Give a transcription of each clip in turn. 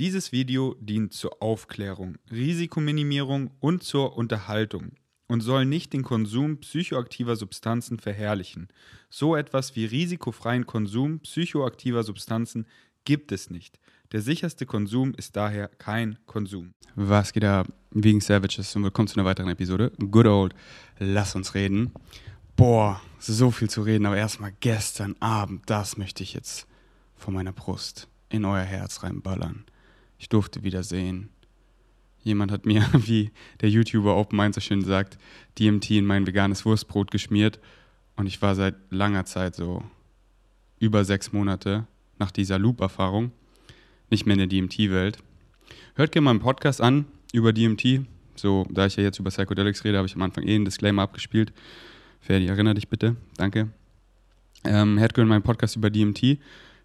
Dieses Video dient zur Aufklärung, Risikominimierung und zur Unterhaltung und soll nicht den Konsum psychoaktiver Substanzen verherrlichen. So etwas wie risikofreien Konsum psychoaktiver Substanzen gibt es nicht. Der sicherste Konsum ist daher kein Konsum. Was geht da wegen Savages und willkommen zu einer weiteren Episode. Good old, lass uns reden. Boah, so viel zu reden, aber erstmal gestern Abend, das möchte ich jetzt von meiner Brust in euer Herz reinballern. Ich durfte wieder sehen. Jemand hat mir, wie der YouTuber Open Mind so schön sagt, DMT in mein veganes Wurstbrot geschmiert und ich war seit langer Zeit so über sechs Monate nach dieser Loop-Erfahrung nicht mehr in der DMT-Welt. Hört gerne mal einen Podcast an über DMT. So, da ich ja jetzt über Psychedelics rede, habe ich am Anfang eh einen Disclaimer abgespielt. Ferdi, erinnere dich bitte. Danke. Ähm, hört gerne meinen Podcast über DMT,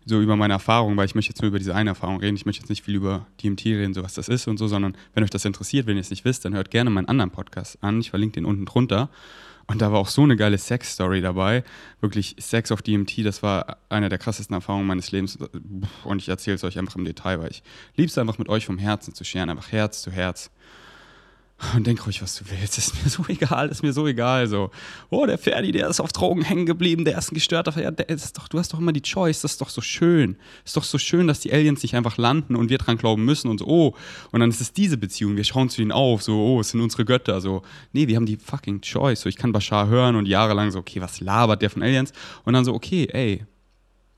so über meine Erfahrung, weil ich möchte jetzt nur über diese eine Erfahrung reden. Ich möchte jetzt nicht viel über DMT reden, so was das ist und so, sondern wenn euch das interessiert, wenn ihr es nicht wisst, dann hört gerne meinen anderen Podcast an. Ich verlinke den unten drunter. Und da war auch so eine geile Sex-Story dabei. Wirklich Sex auf DMT, das war eine der krassesten Erfahrungen meines Lebens. Und ich erzähle es euch einfach im Detail, weil ich liebe es einfach mit euch vom Herzen zu scheren, einfach Herz zu Herz. Und denk ruhig, was du willst. Ist mir so egal, ist mir so egal. So, oh, der Ferdi, der ist auf Drogen hängen geblieben, der ist ein gestörter. Ja, der ist doch, du hast doch immer die Choice, das ist doch so schön. Ist doch so schön, dass die Aliens nicht einfach landen und wir dran glauben müssen und so, oh. Und dann ist es diese Beziehung, wir schauen zu ihnen auf, so, oh, es sind unsere Götter. So, nee, wir haben die fucking Choice. So, ich kann Bashar hören und jahrelang so, okay, was labert der von Aliens? Und dann so, okay, ey,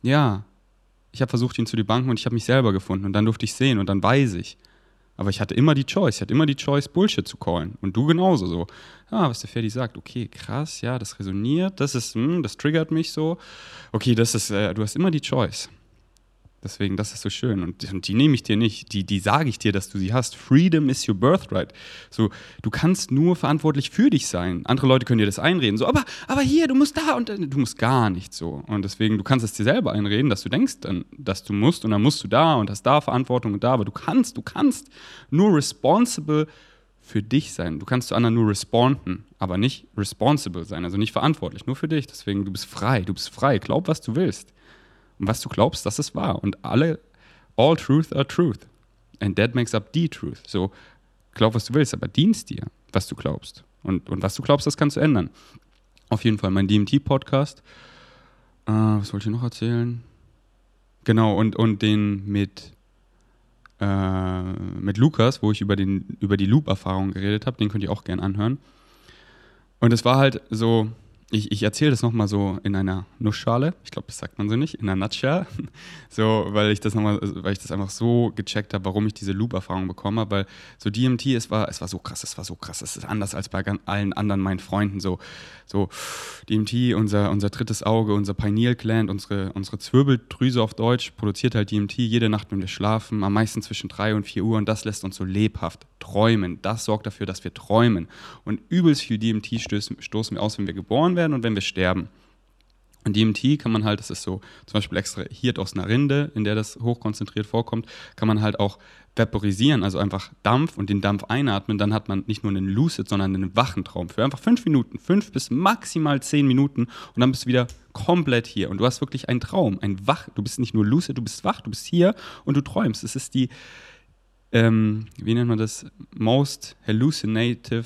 ja, ich habe versucht, ihn zu debanken und ich habe mich selber gefunden und dann durfte ich sehen und dann weiß ich. Aber ich hatte immer die Choice, ich hatte immer die Choice, Bullshit zu callen. Und du genauso so. Ja, was der Ferdi sagt, okay, krass, ja, das resoniert, das ist, hm, das triggert mich so. Okay, das ist, äh, du hast immer die Choice. Deswegen, das ist so schön. Und, und die nehme ich dir nicht. Die, die sage ich dir, dass du sie hast. Freedom is your birthright. So, du kannst nur verantwortlich für dich sein. Andere Leute können dir das einreden. So, aber, aber hier, du musst da und du musst gar nicht so. Und deswegen, du kannst es dir selber einreden, dass du denkst, dann, dass du musst und dann musst du da und hast da Verantwortung und da. Aber du kannst, du kannst nur responsible für dich sein. Du kannst zu anderen nur responden, aber nicht responsible sein, also nicht verantwortlich, nur für dich. Deswegen, du bist frei, du bist frei. Glaub, was du willst. Und was du glaubst, das ist wahr. Und alle, all truth are truth. And that makes up the truth. So, glaub, was du willst, aber dienst dir, was du glaubst. Und, und was du glaubst, das kannst du ändern. Auf jeden Fall mein DMT-Podcast. Äh, was wollte ich noch erzählen? Genau, und, und den mit, äh, mit Lukas, wo ich über, den, über die Loop-Erfahrung geredet habe, den könnt ihr auch gerne anhören. Und es war halt so, ich, ich erzähle das nochmal so in einer Nussschale. Ich glaube, das sagt man so nicht, in einer Nutshell. So, weil ich das nochmal, weil ich das einfach so gecheckt habe, warum ich diese Loop-Erfahrung bekommen habe. Weil so DMT, es war, es war so krass, es war so krass. Es ist anders als bei allen anderen meinen Freunden. So, so DMT, unser, unser drittes Auge, unser Pineal Gland, unsere, unsere Zwirbeldrüse auf Deutsch, produziert halt DMT jede Nacht, wenn wir schlafen, am meisten zwischen 3 und 4 Uhr. Und das lässt uns so lebhaft träumen. Das sorgt dafür, dass wir träumen. Und übelst viel DMT stoßen, wir aus, wenn wir geboren werden werden und wenn wir sterben. Und DMT kann man halt, das ist so zum Beispiel extrahiert aus einer Rinde, in der das hochkonzentriert vorkommt, kann man halt auch vaporisieren, also einfach Dampf und den Dampf einatmen. Dann hat man nicht nur einen Lucid, sondern einen wachen Traum für einfach fünf Minuten, fünf bis maximal zehn Minuten und dann bist du wieder komplett hier. Und du hast wirklich einen Traum, ein Wach. Du bist nicht nur Lucid, du bist wach, du bist hier und du träumst. Es ist die, ähm, wie nennt man das? Most hallucinative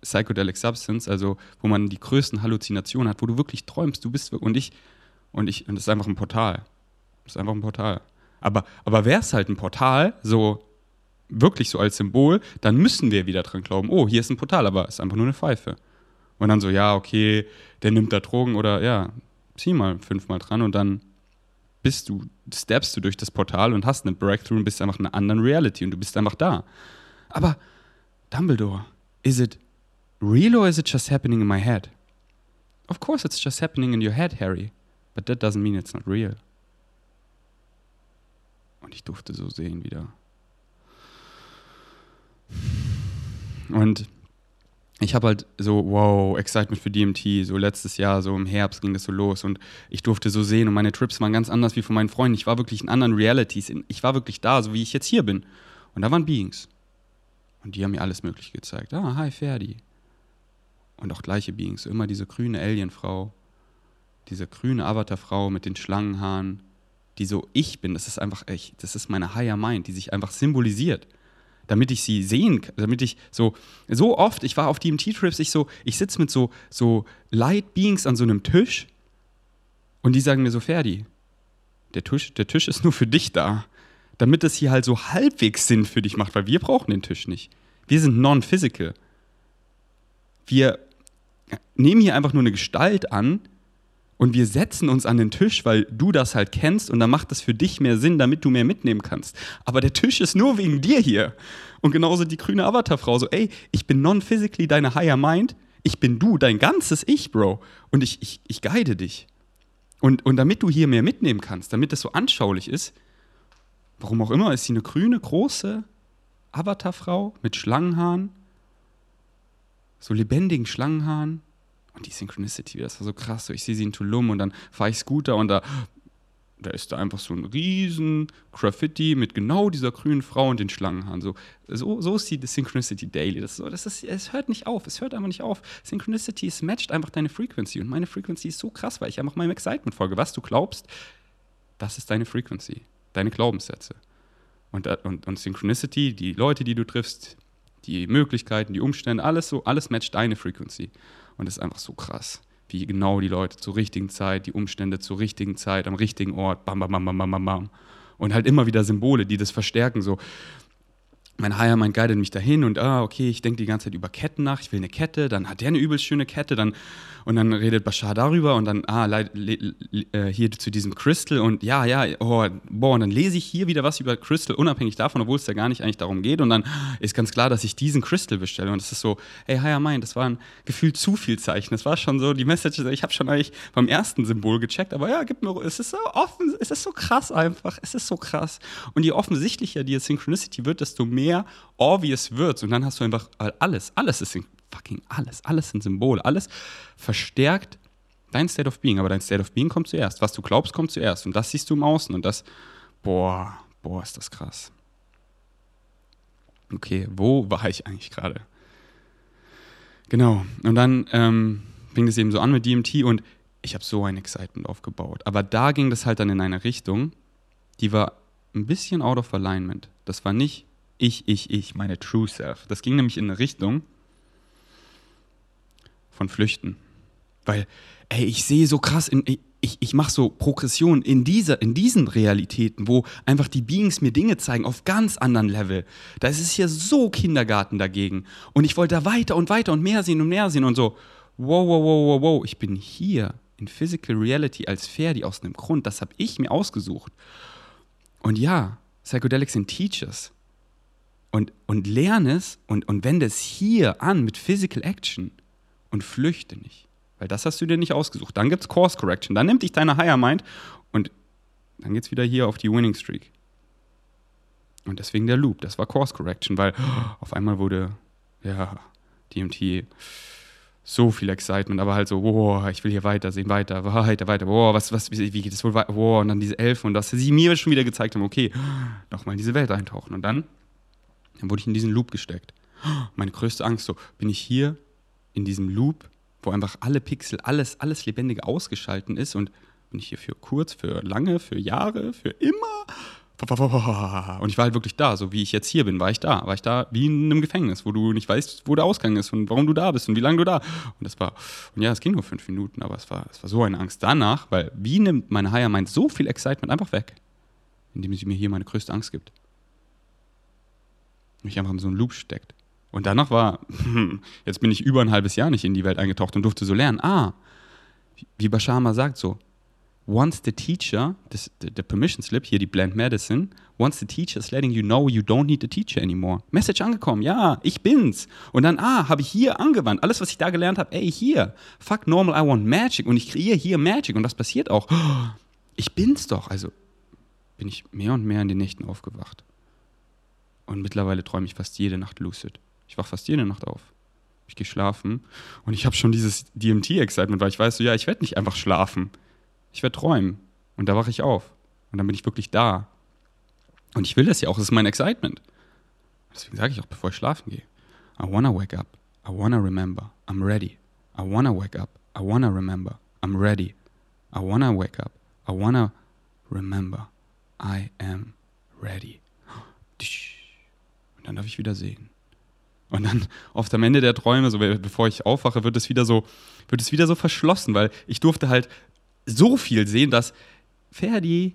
Psychedelic Substance, also wo man die größten Halluzinationen hat, wo du wirklich träumst, du bist und ich und ich und das ist einfach ein Portal. Das ist einfach ein Portal. Aber aber wäre es halt ein Portal, so wirklich so als Symbol, dann müssen wir wieder dran glauben. Oh, hier ist ein Portal, aber es ist einfach nur eine Pfeife. Und dann so, ja, okay, der nimmt da Drogen oder ja, zieh mal fünfmal dran und dann bist du, steppst du durch das Portal und hast einen Breakthrough und bist einfach in einer anderen Reality und du bist einfach da. Aber Dumbledore, is it real or is it just happening in my head? Of course, it's just happening in your head, Harry. But that doesn't mean it's not real. Und ich durfte so sehen wieder. Und ich habe halt so, wow, Excitement für DMT. So letztes Jahr, so im Herbst ging das so los und ich durfte so sehen und meine Trips waren ganz anders wie von meinen Freunden. Ich war wirklich in anderen Realities. Ich war wirklich da, so wie ich jetzt hier bin. Und da waren Beings. Und die haben mir alles Mögliche gezeigt. Ah, hi Ferdi und auch gleiche Beings, immer diese grüne Alienfrau, diese grüne Avatarfrau mit den Schlangenhaaren, die so ich bin, das ist einfach echt, das ist meine Higher Mind, die sich einfach symbolisiert. Damit ich sie sehen kann, damit ich so, so oft, ich war auf DMT-Trips, ich so, ich sitze mit so, so Light Beings an so einem Tisch und die sagen mir so, Ferdi, der Tisch, der Tisch ist nur für dich da. Damit es hier halt so halbwegs Sinn für dich macht, weil wir brauchen den Tisch nicht. Wir sind non-physical. Wir nehmen hier einfach nur eine Gestalt an, und wir setzen uns an den Tisch, weil du das halt kennst und dann macht das für dich mehr Sinn, damit du mehr mitnehmen kannst. Aber der Tisch ist nur wegen dir hier. Und genauso die grüne Avatarfrau, so, ey, ich bin non-physically deine Higher Mind, ich bin du, dein ganzes Ich, Bro. Und ich, ich, ich guide dich. Und, und damit du hier mehr mitnehmen kannst, damit das so anschaulich ist, warum auch immer, ist sie eine grüne, große Avatarfrau mit Schlangenhaaren, so lebendigen Schlangenhaaren und die Synchronicity, das war so krass. So, ich sehe sie in Tulum und dann fahre ich Scooter und da, da ist da einfach so ein riesen Graffiti mit genau dieser grünen Frau und den Schlangenhaaren. So, so, so ist die Synchronicity Daily. Das, das ist, es hört nicht auf, es hört einfach nicht auf. Synchronicity, es matcht einfach deine Frequency und meine Frequency ist so krass, weil ich einfach meinem Excitement folge. Was du glaubst, das ist deine Frequency, deine Glaubenssätze. Und, und, und Synchronicity, die Leute, die du triffst, die Möglichkeiten, die Umstände, alles so, alles matcht deine Frequency. Und das ist einfach so krass, wie genau die Leute zur richtigen Zeit, die Umstände zur richtigen Zeit, am richtigen Ort, bam, bam, bam, bam, bam, bam. Und halt immer wieder Symbole, die das verstärken, so mein Higher Mind guidet mich dahin und ah, okay, ich denke die ganze Zeit über Ketten nach, ich will eine Kette, dann hat der eine übelst schöne Kette, dann und dann redet Bashar darüber und dann, ah, le, le, le, äh, hier zu diesem Crystal und ja, ja, oh, boah, und dann lese ich hier wieder was über Crystal, unabhängig davon, obwohl es ja gar nicht eigentlich darum geht. Und dann ist ganz klar, dass ich diesen Crystal bestelle. Und es ist so, hey, Higher Mind, das war ein Gefühl zu viel Zeichen. Das war schon so, die Message, ich habe schon eigentlich beim ersten Symbol gecheckt, aber ja, gib mir, es ist so offen, es ist so krass einfach, es ist so krass. Und je offensichtlicher die Synchronicity wird, desto mehr obvious wird Und dann hast du einfach alles, alles ist fucking alles, alles sind Symbole, alles verstärkt dein State of Being, aber dein State of Being kommt zuerst. Was du glaubst, kommt zuerst und das siehst du im Außen und das, boah, boah, ist das krass. Okay, wo war ich eigentlich gerade? Genau, und dann ähm, fing das eben so an mit DMT und ich habe so ein Excitement aufgebaut. Aber da ging das halt dann in eine Richtung, die war ein bisschen out of alignment. Das war nicht ich, ich, ich, meine True Self. Das ging nämlich in eine Richtung, von Flüchten. Weil, ey, ich sehe so krass, in, ich, ich mache so Progression in, dieser, in diesen Realitäten, wo einfach die Beings mir Dinge zeigen auf ganz anderen Level. Da ist es hier so Kindergarten dagegen. Und ich wollte da weiter und weiter und mehr sehen und mehr sehen und so. Wow, wow, wow, wow, wow. Ich bin hier in Physical Reality als Ferdi aus einem Grund. Das habe ich mir ausgesucht. Und ja, Psychedelics sind Teachers. Und, und lerne es und, und wende es hier an mit Physical Action und flüchte nicht. Weil das hast du dir nicht ausgesucht. Dann gibt es Course Correction. Dann nimmt dich deine Higher Mind und dann geht es wieder hier auf die Winning Streak. Und deswegen der Loop. Das war Course Correction, weil auf einmal wurde, ja, DMT so viel Excitement, aber halt so, wow, ich will hier weitersehen, weiter, weiter, weiter, wow, was, was, wie, geht es wohl weiter, wow, und dann diese Elfen und dass sie mir schon wieder gezeigt haben, okay, nochmal in diese Welt eintauchen. Und dann, dann wurde ich in diesen Loop gesteckt. Meine größte Angst, so, bin ich hier in diesem Loop, wo einfach alle Pixel, alles, alles Lebendige ausgeschalten ist und bin ich hier für kurz, für lange, für Jahre, für immer. Und ich war halt wirklich da, so wie ich jetzt hier bin, war ich da. War ich da wie in einem Gefängnis, wo du nicht weißt, wo der Ausgang ist und warum du da bist und wie lange du da. Und das war, und ja, es ging nur fünf Minuten, aber es war, es war so eine Angst danach, weil wie nimmt meine Higher Mind so viel Excitement einfach weg, indem sie mir hier meine größte Angst gibt. Mich einfach in so einen Loop steckt. Und danach war, jetzt bin ich über ein halbes Jahr nicht in die Welt eingetaucht und durfte so lernen. Ah, wie Bashama sagt so, once the teacher, das, the, the permission slip, hier die Blend Medicine, once the teacher is letting you know you don't need the teacher anymore. Message angekommen, ja, ich bin's. Und dann, ah, habe ich hier angewandt. Alles, was ich da gelernt habe, ey, hier. Fuck normal, I want magic. Und ich kreiere hier Magic. Und das passiert auch. Ich bin's doch. Also bin ich mehr und mehr in den Nächten aufgewacht. Und mittlerweile träume ich fast jede Nacht lucid. Ich wach fast jede Nacht auf. Ich gehe schlafen und ich habe schon dieses DMT-Excitement, weil ich weiß so, ja, ich werde nicht einfach schlafen. Ich werde träumen. Und da wache ich auf. Und dann bin ich wirklich da. Und ich will das ja auch, das ist mein Excitement. Deswegen sage ich auch, bevor ich schlafen gehe, I wanna wake up. I wanna remember. I'm ready. I wanna wake up. I wanna remember. I'm ready. I wanna wake up. I wanna remember. I am ready. Dann darf ich wieder sehen. Und dann oft am Ende der Träume, so bevor ich aufwache, wird es wieder so, wird es wieder so verschlossen, weil ich durfte halt so viel sehen, dass Ferdi,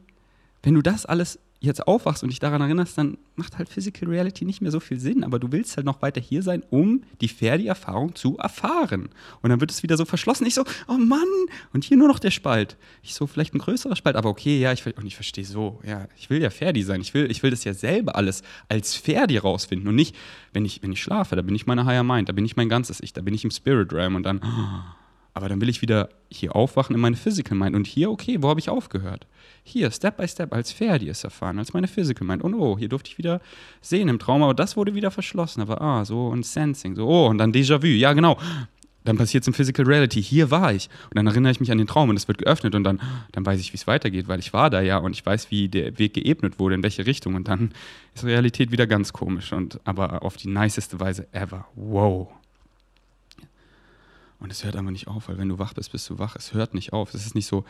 wenn du das alles jetzt aufwachst und dich daran erinnerst, dann macht halt Physical Reality nicht mehr so viel Sinn. Aber du willst halt noch weiter hier sein, um die Ferdi-Erfahrung zu erfahren. Und dann wird es wieder so verschlossen. Ich so, oh Mann, und hier nur noch der Spalt. Ich so, vielleicht ein größerer Spalt, aber okay, ja, ich und ich verstehe so, ja, ich will ja Ferdi sein. Ich will, ich will das ja selber alles als Ferdi rausfinden und nicht, wenn ich, wenn ich schlafe, da bin ich meine Higher Mind, da bin ich mein ganzes Ich, da bin ich im Spirit Realm und dann, aber dann will ich wieder hier aufwachen in meine Physical Mind. Und hier, okay, wo habe ich aufgehört? Hier, Step by Step, als Ferdi es erfahren, als meine Physical Mind. Und oh, hier durfte ich wieder sehen im Traum, aber das wurde wieder verschlossen. Aber ah, so und Sensing, so, oh, und dann Déjà-vu. Ja, genau. Dann passiert es im Physical Reality. Hier war ich. Und dann erinnere ich mich an den Traum und es wird geöffnet und dann, dann weiß ich, wie es weitergeht, weil ich war da ja und ich weiß, wie der Weg geebnet wurde, in welche Richtung. Und dann ist Realität wieder ganz komisch und aber auf die niceste Weise ever. Wow. Und es hört einfach nicht auf, weil wenn du wach bist, bist du wach. Es hört nicht auf. Es ist nicht so,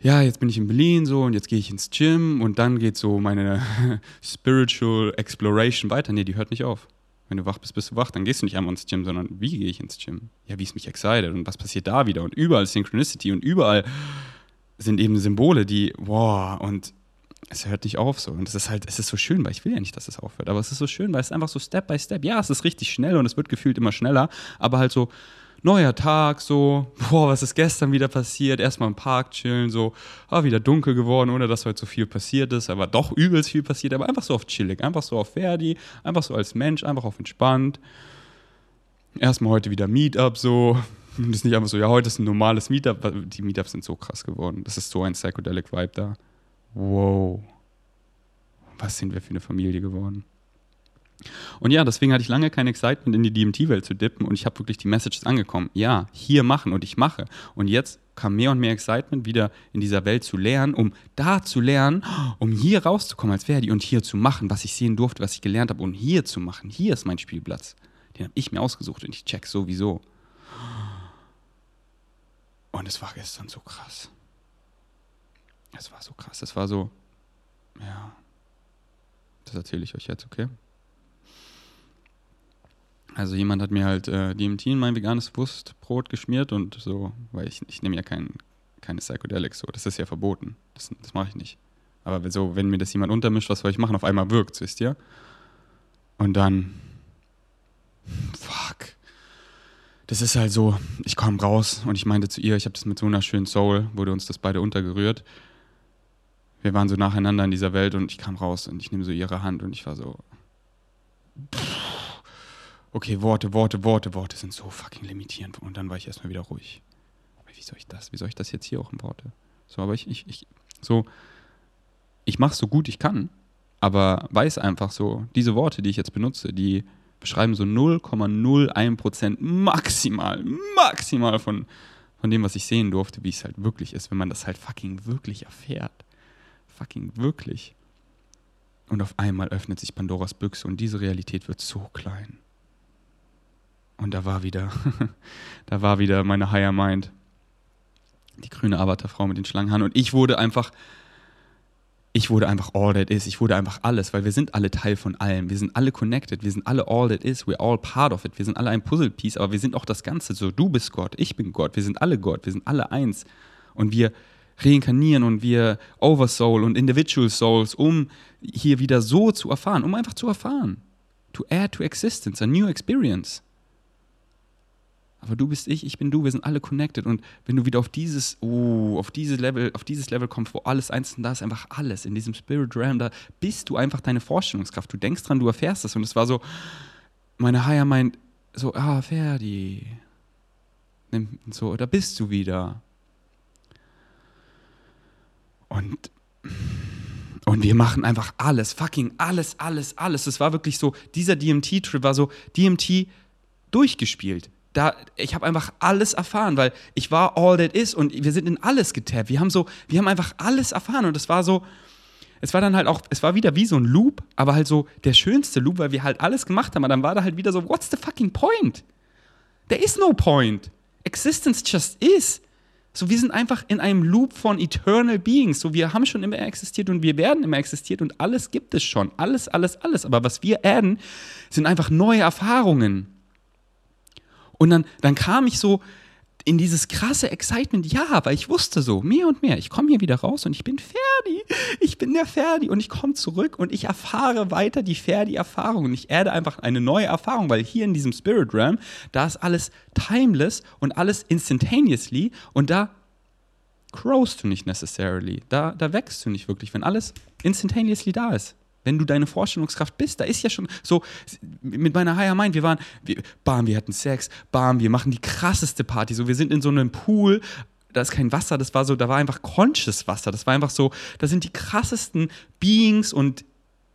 ja, jetzt bin ich in Berlin so und jetzt gehe ich ins Gym und dann geht so meine Spiritual Exploration weiter. Nee, die hört nicht auf. Wenn du wach bist, bist du wach. Dann gehst du nicht einmal ins Gym, sondern wie gehe ich ins Gym? Ja, wie ist mich excited und was passiert da wieder? Und überall Synchronicity und überall sind eben Symbole, die, wow, und es hört nicht auf so. Und es ist halt, es ist so schön, weil ich will ja nicht, dass es aufhört, aber es ist so schön, weil es einfach so Step by Step, ja, es ist richtig schnell und es wird gefühlt immer schneller, aber halt so, neuer Tag, so, boah, was ist gestern wieder passiert? Erstmal im Park chillen, so, ah, wieder dunkel geworden, ohne dass heute so viel passiert ist, aber doch übelst viel passiert, aber einfach so auf chillig, einfach so auf Verdi, einfach so als Mensch, einfach auf entspannt. Erstmal heute wieder Meetup, so. Das ist nicht einfach so, ja, heute ist ein normales Meetup. Die Meetups sind so krass geworden. Das ist so ein psychedelic Vibe da. Wow. Was sind wir für eine Familie geworden? Und ja, deswegen hatte ich lange kein Excitement, in die DMT-Welt zu dippen und ich habe wirklich die Messages angekommen. Ja, hier machen und ich mache. Und jetzt kam mehr und mehr Excitement, wieder in dieser Welt zu lernen, um da zu lernen, um hier rauszukommen als Verdi und hier zu machen, was ich sehen durfte, was ich gelernt habe und hier zu machen. Hier ist mein Spielplatz. Den habe ich mir ausgesucht und ich check sowieso. Und es war gestern so krass. Es war so krass. Es war so, ja, das erzähle ich euch jetzt, okay? Also jemand hat mir halt äh, DMT in mein veganes Wurstbrot geschmiert und so, weil ich, ich nehme ja kein, keine Psychedelics so, das ist ja verboten. Das, das mache ich nicht. Aber so, wenn mir das jemand untermischt, was soll ich machen? Auf einmal wirkt wisst ihr? Und dann, fuck. Das ist halt so, ich kam raus und ich meinte zu ihr, ich habe das mit so einer schönen Soul, wurde uns das beide untergerührt. Wir waren so nacheinander in dieser Welt und ich kam raus und ich nehme so ihre Hand und ich war so, pff okay, Worte, Worte, Worte, Worte sind so fucking limitierend. Und dann war ich erstmal wieder ruhig. Aber wie soll ich das? Wie soll ich das jetzt hier auch in Worte? So, aber ich, ich, ich, so, ich mache so gut ich kann, aber weiß einfach so, diese Worte, die ich jetzt benutze, die beschreiben so 0,01% maximal, maximal von, von dem, was ich sehen durfte, wie es halt wirklich ist, wenn man das halt fucking wirklich erfährt. Fucking wirklich. Und auf einmal öffnet sich Pandoras Büchse und diese Realität wird so klein. Und da war wieder, da war wieder meine Higher Mind. Die grüne Arbeiterfrau mit den Schlangenhaaren. Und ich wurde einfach, ich wurde einfach all that is. Ich wurde einfach alles, weil wir sind alle Teil von allem. Wir sind alle connected. Wir sind alle all that is. We're all part of it. Wir sind alle ein Puzzlepiece, aber wir sind auch das Ganze. So, du bist Gott, ich bin Gott. Wir sind alle Gott. Wir sind alle eins. Und wir reinkarnieren und wir Oversoul und Individual Souls, um hier wieder so zu erfahren, um einfach zu erfahren. To add to existence, a new experience. Aber du bist ich, ich bin du, wir sind alle connected. Und wenn du wieder auf dieses, oh, auf dieses Level, auf dieses Level kommst, wo alles eins und da ist einfach alles, in diesem Spirit Realm, da bist du einfach deine Vorstellungskraft. Du denkst dran, du erfährst das. Und es war so, meine Higher meint so, ah, Ferdi. So, da bist du wieder. Und, und wir machen einfach alles, fucking alles, alles, alles. Es war wirklich so, dieser DMT-Trip war so, DMT durchgespielt da, ich habe einfach alles erfahren, weil ich war all that is und wir sind in alles getappt. Wir haben so, wir haben einfach alles erfahren und es war so, es war dann halt auch, es war wieder wie so ein Loop, aber halt so der schönste Loop, weil wir halt alles gemacht haben. Und dann war da halt wieder so, what's the fucking point? There is no point. Existence just is. So, wir sind einfach in einem Loop von Eternal Beings. So, wir haben schon immer existiert und wir werden immer existiert und alles gibt es schon. Alles, alles, alles. Aber was wir adden, sind einfach neue Erfahrungen. Und dann, dann kam ich so in dieses krasse Excitement, ja, weil ich wusste so, mehr und mehr, ich komme hier wieder raus und ich bin Ferdi, ich bin der Ferdi und ich komme zurück und ich erfahre weiter die Ferdi-Erfahrung und ich erde einfach eine neue Erfahrung, weil hier in diesem Spirit Realm, da ist alles timeless und alles instantaneously und da growst du nicht necessarily, da, da wächst du nicht wirklich, wenn alles instantaneously da ist wenn du deine Vorstellungskraft bist, da ist ja schon so, mit meiner Higher Mind, wir waren, wir, bam, wir hatten Sex, bam, wir machen die krasseste Party, so, wir sind in so einem Pool, da ist kein Wasser, das war so, da war einfach conscious Wasser, das war einfach so, da sind die krassesten Beings und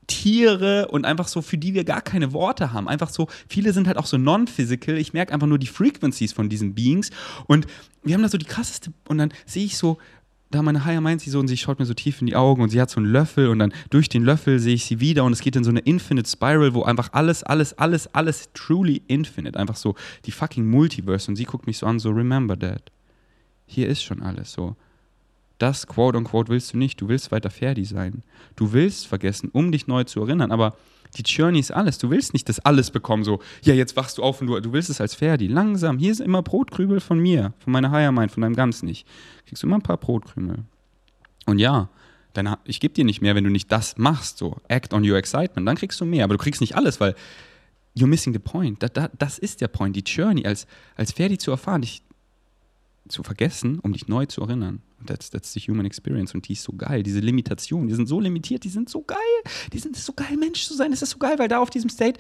Tiere und einfach so, für die wir gar keine Worte haben. Einfach so, viele sind halt auch so non-physical. Ich merke einfach nur die Frequencies von diesen Beings. Und wir haben da so die krasseste, und dann sehe ich so, da meine Haya meint sie so und sie schaut mir so tief in die Augen und sie hat so einen Löffel und dann durch den Löffel sehe ich sie wieder und es geht in so eine Infinite Spiral, wo einfach alles, alles, alles, alles truly infinite, einfach so die fucking Multiverse und sie guckt mich so an, so remember that. Hier ist schon alles so. Das quote unquote willst du nicht, du willst weiter Ferdi sein. Du willst vergessen, um dich neu zu erinnern, aber die Journey ist alles. Du willst nicht das alles bekommen, so, ja, jetzt wachst du auf und du, du willst es als Ferdi. Langsam, hier ist immer Brotkrübel von mir, von meiner Higher Mind, von deinem Ganz nicht. Kriegst du immer ein paar Brotkrümel. Und ja, dann, ich gebe dir nicht mehr, wenn du nicht das machst, so, act on your excitement, dann kriegst du mehr. Aber du kriegst nicht alles, weil you're missing the point. Da, da, das ist der Point, die Journey, als, als Ferdi zu erfahren, dich zu vergessen, um dich neu zu erinnern. That's, that's the human experience. Und die ist so geil. Diese Limitationen, die sind so limitiert, die sind so geil. Die sind so geil, Mensch zu sein. Das ist so geil, weil da auf diesem State,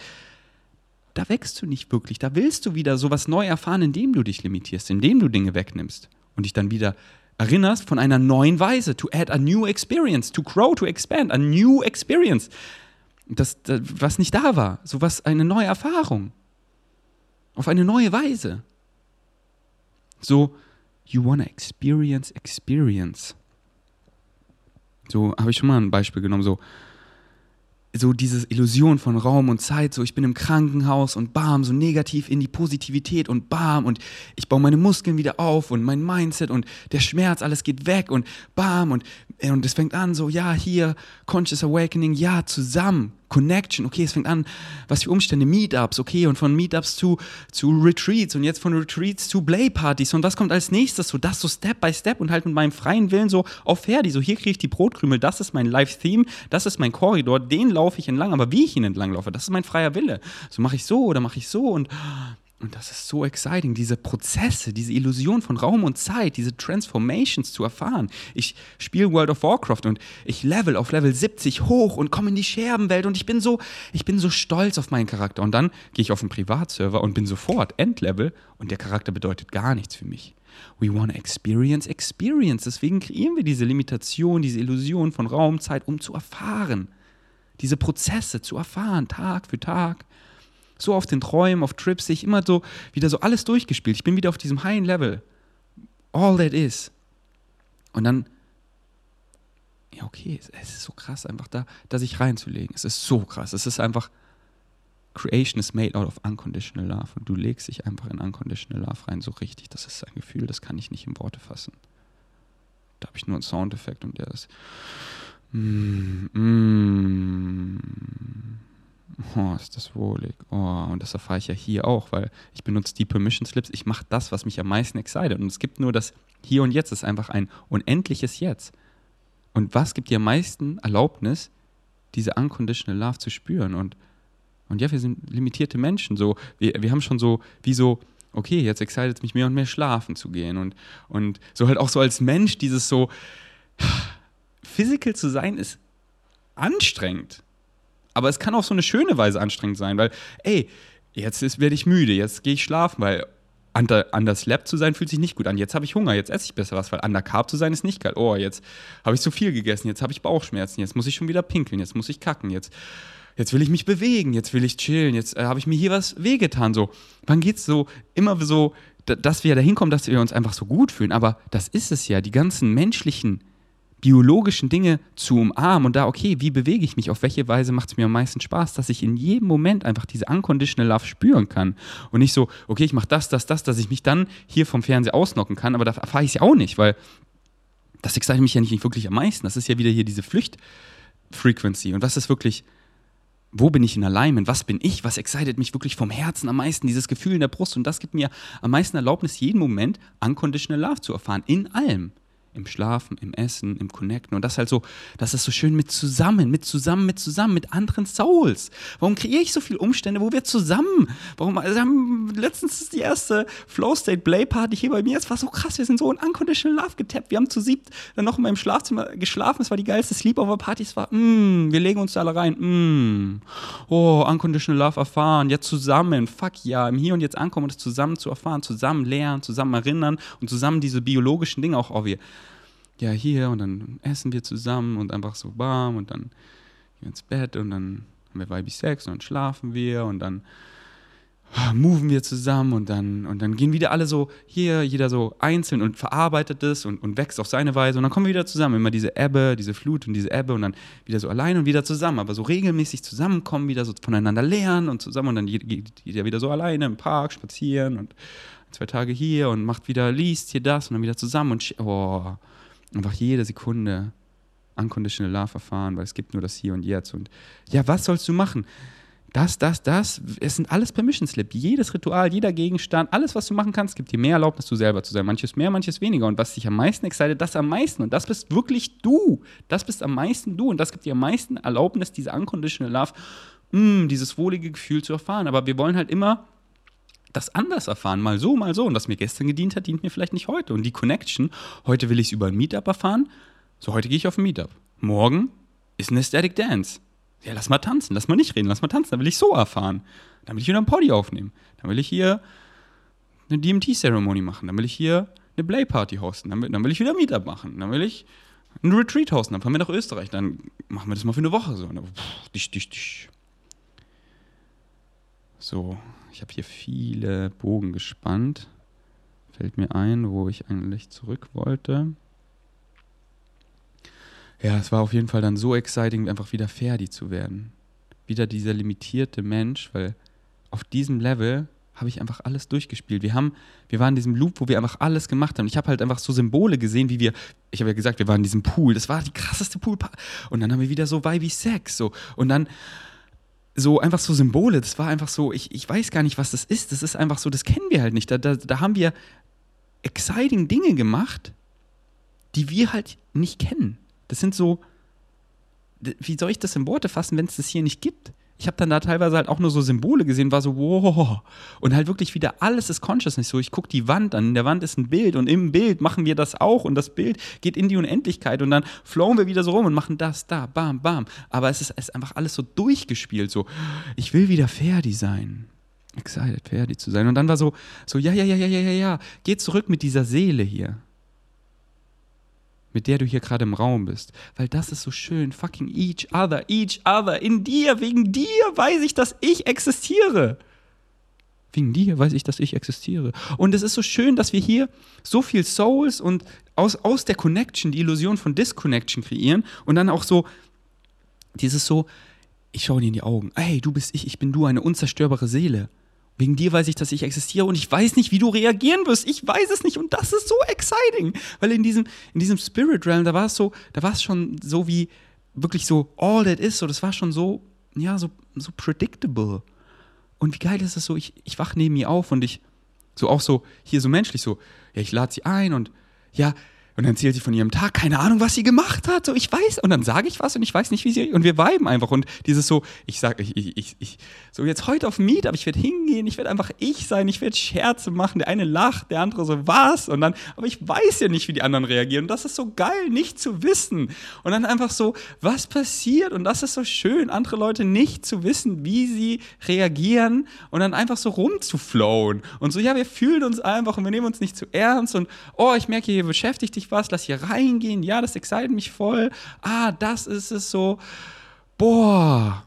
da wächst du nicht wirklich. Da willst du wieder sowas neu erfahren, indem du dich limitierst, indem du Dinge wegnimmst und dich dann wieder erinnerst von einer neuen Weise. To add a new experience, to grow, to expand, a new experience. Das, das was nicht da war. So was, eine neue Erfahrung. Auf eine neue Weise. So, You wanna experience experience. So habe ich schon mal ein Beispiel genommen, so so diese Illusion von Raum und Zeit, so ich bin im Krankenhaus und bam, so negativ in die Positivität und bam und ich baue meine Muskeln wieder auf und mein Mindset und der Schmerz, alles geht weg und bam und, und es fängt an so, ja, hier, Conscious Awakening, ja, zusammen, Connection, okay, es fängt an, was für Umstände, Meetups, okay, und von Meetups zu, zu Retreats und jetzt von Retreats zu Playpartys. Und was kommt als nächstes, so das so Step by Step und halt mit meinem freien Willen so auf Ferdi, so hier kriege ich die Brotkrümel, das ist mein Live-Theme, das ist mein Korridor, den laufe ich entlang, aber wie ich ihn entlang laufe, das ist mein freier Wille. So mache ich so oder mache ich so und und das ist so exciting, diese Prozesse, diese Illusion von Raum und Zeit, diese Transformations zu erfahren. Ich spiele World of Warcraft und ich level auf Level 70 hoch und komme in die Scherbenwelt und ich bin so, ich bin so stolz auf meinen Charakter. Und dann gehe ich auf einen Privatserver und bin sofort Endlevel und der Charakter bedeutet gar nichts für mich. We want to experience experience. Deswegen kreieren wir diese Limitation, diese Illusion von Raum, Zeit, um zu erfahren. Diese Prozesse zu erfahren, Tag für Tag so auf den Träumen, auf Trips, sehe ich immer so wieder so alles durchgespielt. Ich bin wieder auf diesem highen Level. All that is. Und dann, ja, okay, es ist so krass, einfach da, da sich reinzulegen. Es ist so krass. Es ist einfach, Creation is made out of unconditional love. Und du legst dich einfach in unconditional love rein, so richtig. Das ist ein Gefühl, das kann ich nicht in Worte fassen. Da habe ich nur einen Soundeffekt und der ist. Mm, mm, oh, ist das wohlig. Oh, und das erfahre ich ja hier auch, weil ich benutze die Permission Slips. Ich mache das, was mich am meisten excited. Und es gibt nur das Hier und Jetzt. Es ist einfach ein unendliches Jetzt. Und was gibt dir am meisten Erlaubnis, diese unconditional Love zu spüren? Und, und ja, wir sind limitierte Menschen. So, wir, wir haben schon so, wie so, okay, jetzt excited es mich mehr und mehr schlafen zu gehen. Und, und so halt auch so als Mensch, dieses so, physical zu sein ist anstrengend. Aber es kann auf so eine schöne Weise anstrengend sein, weil, ey, jetzt werde ich müde, jetzt gehe ich schlafen, weil under, underslept zu sein fühlt sich nicht gut an. Jetzt habe ich Hunger, jetzt esse ich besser was, weil undercarb zu sein ist nicht geil. Oh, jetzt habe ich zu viel gegessen, jetzt habe ich Bauchschmerzen, jetzt muss ich schon wieder pinkeln, jetzt muss ich kacken, jetzt, jetzt will ich mich bewegen, jetzt will ich chillen, jetzt äh, habe ich mir hier was wehgetan. So, wann geht es so immer so, dass wir dahin kommen, dass wir uns einfach so gut fühlen? Aber das ist es ja, die ganzen menschlichen biologischen Dinge zu umarmen und da, okay, wie bewege ich mich, auf welche Weise macht es mir am meisten Spaß, dass ich in jedem Moment einfach diese unconditional Love spüren kann und nicht so, okay, ich mache das, das, das, dass ich mich dann hier vom Fernseher ausnocken kann, aber da erfahre ich es ja auch nicht, weil das excite mich ja nicht wirklich am meisten. Das ist ja wieder hier diese Flücht-Frequency und was ist wirklich wo bin ich in Alignment? Was bin ich? Was excited mich wirklich vom Herzen am meisten? Dieses Gefühl in der Brust. Und das gibt mir am meisten Erlaubnis, jeden Moment unconditional Love zu erfahren. In allem im Schlafen, im Essen, im Connecten. Und das halt so, das ist so schön mit zusammen, mit zusammen, mit zusammen, mit anderen Souls. Warum kreiere ich so viele Umstände, wo wir zusammen, warum, also haben letztens die erste Flow State Play Party hier bei mir, es war so krass, wir sind so in Unconditional Love getappt. Wir haben zu siebt dann noch in meinem Schlafzimmer geschlafen, es war die geilste Sleepover Party, es war, mm, wir legen uns da alle rein, mm, oh, Unconditional Love erfahren, jetzt zusammen, fuck ja, im Hier und Jetzt ankommen und es zusammen zu erfahren, zusammen lernen, zusammen erinnern und zusammen diese biologischen Dinge auch, oh, wir, ja, hier und dann essen wir zusammen und einfach so warm und dann gehen wir ins Bett und dann haben wir weibig Sex und dann schlafen wir und dann ah, moven wir zusammen und dann, und dann gehen wieder alle so hier, jeder so einzeln und verarbeitet es und, und wächst auf seine Weise und dann kommen wir wieder zusammen. Immer diese Ebbe, diese Flut und diese Ebbe und dann wieder so allein und wieder zusammen, aber so regelmäßig zusammenkommen, wieder so voneinander lernen und zusammen und dann geht jeder wieder so alleine im Park spazieren und zwei Tage hier und macht wieder, liest hier das und dann wieder zusammen und oh, einfach jede Sekunde unconditional love erfahren, weil es gibt nur das Hier und Jetzt. Und ja, was sollst du machen? Das, das, das, es sind alles Permission Slip. Jedes Ritual, jeder Gegenstand, alles, was du machen kannst, gibt dir mehr Erlaubnis, du selber zu sein. Manches mehr, manches weniger. Und was dich am meisten excited, das am meisten. Und das bist wirklich du. Das bist am meisten du. Und das gibt dir am meisten Erlaubnis, diese unconditional love, mh, dieses wohlige Gefühl zu erfahren. Aber wir wollen halt immer das anders erfahren, mal so, mal so. Und was mir gestern gedient hat, dient mir vielleicht nicht heute. Und die Connection, heute will ich es über ein Meetup erfahren, so heute gehe ich auf ein Meetup. Morgen ist ein Aesthetic Dance. Ja, lass mal tanzen, lass mal nicht reden, lass mal tanzen, dann will ich so erfahren. Dann will ich wieder ein Poddy aufnehmen. Dann will ich hier eine DMT-Ceremony machen. Dann will ich hier eine Play-Party hosten. Dann will, dann will ich wieder ein Meetup machen. Dann will ich ein Retreat hosten. Dann fahren wir nach Österreich. Dann machen wir das mal für eine Woche so. Dann, pff, dich, dich, dich. So, ich habe hier viele Bogen gespannt. Fällt mir ein, wo ich eigentlich zurück wollte. Ja, es war auf jeden Fall dann so exciting, einfach wieder Ferdi zu werden. Wieder dieser limitierte Mensch, weil auf diesem Level habe ich einfach alles durchgespielt. Wir haben, wir waren in diesem Loop, wo wir einfach alles gemacht haben. Ich habe halt einfach so Symbole gesehen, wie wir, ich habe ja gesagt, wir waren in diesem Pool. Das war die krasseste Pool. Und dann haben wir wieder so wie Sex, so. Und dann so einfach so Symbole. Das war einfach so, ich, ich weiß gar nicht, was das ist. Das ist einfach so, das kennen wir halt nicht. Da, da, da haben wir exciting Dinge gemacht, die wir halt nicht kennen. Das sind so, wie soll ich das in Worte fassen, wenn es das hier nicht gibt? Ich habe dann da teilweise halt auch nur so Symbole gesehen, war so, wow. Und halt wirklich wieder alles ist Consciousness. So, ich gucke die Wand an, in der Wand ist ein Bild und im Bild machen wir das auch und das Bild geht in die Unendlichkeit und dann flowen wir wieder so rum und machen das, da, bam, bam. Aber es ist, es ist einfach alles so durchgespielt, so, ich will wieder Ferdi sein. Excited, Ferdi zu sein. Und dann war so, so, ja, ja, ja, ja, ja, ja, ja, geh zurück mit dieser Seele hier mit der du hier gerade im Raum bist. Weil das ist so schön. Fucking each other, each other. In dir, wegen dir weiß ich, dass ich existiere. Wegen dir weiß ich, dass ich existiere. Und es ist so schön, dass wir hier so viel Souls und aus, aus der Connection die Illusion von Disconnection kreieren und dann auch so dieses so, ich schaue dir in die Augen. Hey, du bist ich, ich bin du, eine unzerstörbare Seele. Wegen dir weiß ich, dass ich existiere und ich weiß nicht, wie du reagieren wirst. Ich weiß es nicht und das ist so exciting, weil in diesem in diesem Spirit Realm, da war es so, da war es schon so wie wirklich so all that is, so das war schon so ja, so so predictable. Und wie geil ist es so, ich ich wach neben ihr auf und ich so auch so hier so menschlich so, ja, ich lade sie ein und ja, und dann erzählt sie von ihrem Tag, keine Ahnung, was sie gemacht hat. So, ich weiß, und dann sage ich was und ich weiß nicht, wie sie. Und wir viben einfach. Und dieses so, ich sage, ich, ich, ich, ich, so jetzt heute auf Meet, aber ich werde hingehen, ich werde einfach ich sein, ich werde Scherze machen. Der eine lacht, der andere so, was? Und dann, aber ich weiß ja nicht, wie die anderen reagieren. Und das ist so geil, nicht zu wissen. Und dann einfach so, was passiert? Und das ist so schön, andere Leute nicht zu wissen, wie sie reagieren und dann einfach so rumzuflowen. Und so, ja, wir fühlen uns einfach und wir nehmen uns nicht zu ernst. Und, oh, ich merke, hier beschäftigt dich was, lass hier reingehen, ja, das excited mich voll. Ah, das ist es so. Boah.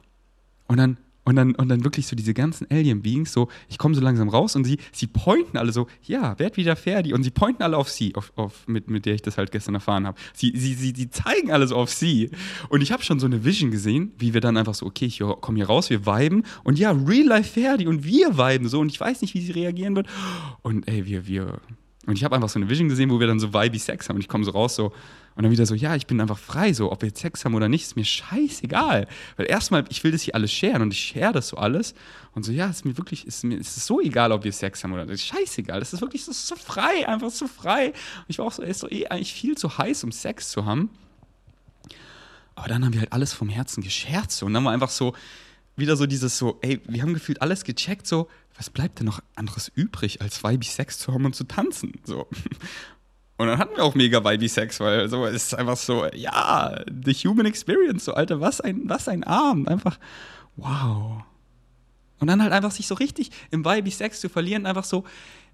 Und dann, Und dann, und dann wirklich so diese ganzen Alien-Beings, so, ich komme so langsam raus und sie, sie pointen alle so, ja, werd wieder fertig. Und sie pointen alle auf sie, auf, auf, mit, mit der ich das halt gestern erfahren habe. Sie, sie, sie, sie zeigen alle so auf sie. Und ich habe schon so eine Vision gesehen, wie wir dann einfach so, okay, ich komme hier raus, wir viben. Und ja, real life fertig. Und wir viben so. Und ich weiß nicht, wie sie reagieren wird. Und ey, wir, wir. Und ich habe einfach so eine Vision gesehen, wo wir dann so vibey Sex haben. Und ich komme so raus, so, und dann wieder so, ja, ich bin einfach frei, so, ob wir jetzt Sex haben oder nicht, ist mir scheißegal. Weil erstmal, ich will das hier alles sharen und ich share das so alles. Und so, ja, ist mir wirklich, ist mir ist so egal, ob wir Sex haben oder nicht. Scheißegal. Das ist wirklich so, so frei, einfach so frei. Und ich war auch so, ist so eh eigentlich viel zu heiß, um Sex zu haben. Aber dann haben wir halt alles vom Herzen gescherzt. Und dann war einfach so, wieder so dieses so, ey, wir haben gefühlt alles gecheckt, so, was bleibt denn noch anderes übrig, als weibig Sex zu haben und zu tanzen? So. Und dann hatten wir auch mega Vibe-Sex, weil so es ist einfach so, ja, the human experience, so, Alter, was ein, was ein Abend. Einfach, wow. Und dann halt einfach sich so richtig im Vibe-Sex zu verlieren, einfach so,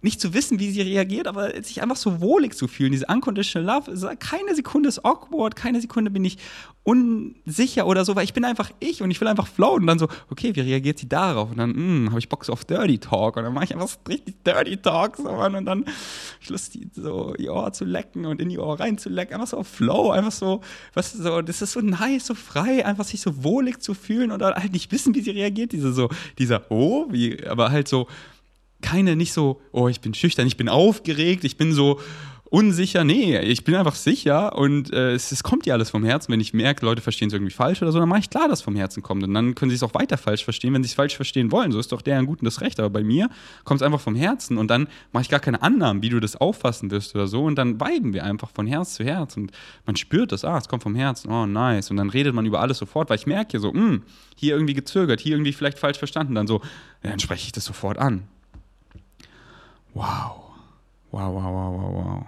nicht zu wissen, wie sie reagiert, aber sich einfach so wohlig zu fühlen. Diese unconditional love, keine Sekunde ist awkward, keine Sekunde bin ich unsicher oder so, weil ich bin einfach ich und ich will einfach flowen. Und dann so, okay, wie reagiert sie darauf? Und dann, hm, habe ich Bock auf Dirty Talk. Und dann mache ich einfach so richtig Dirty Talk. So, Mann. Und dann ich Lust, die so ihr Ohr zu lecken und in die Ohr reinzulecken. Einfach so auf Flow, einfach so, was so, das ist so nice, so frei, einfach sich so wohlig zu fühlen und halt nicht wissen, wie sie reagiert. Diese so, dieser, oh, wie, aber halt so, keine, nicht so, oh, ich bin schüchtern, ich bin aufgeregt, ich bin so unsicher. Nee, ich bin einfach sicher und äh, es, es, kommt ja alles vom Herzen. Wenn ich merke, Leute verstehen es irgendwie falsch oder so, dann mache ich klar, dass es vom Herzen kommt. Und dann können sie es auch weiter falsch verstehen, wenn sie es falsch verstehen wollen. So ist doch deren Guten das Recht. Aber bei mir kommt es einfach vom Herzen und dann mache ich gar keine Annahmen, wie du das auffassen wirst oder so. Und dann weiben wir einfach von Herz zu Herz und man spürt das, ah, es kommt vom Herzen, oh, nice. Und dann redet man über alles sofort, weil ich merke ja so, hm, hier irgendwie gezögert, hier irgendwie vielleicht falsch verstanden. Dann so, ja, dann spreche ich das sofort an. Wow. Wow, wow, wow, wow, wow.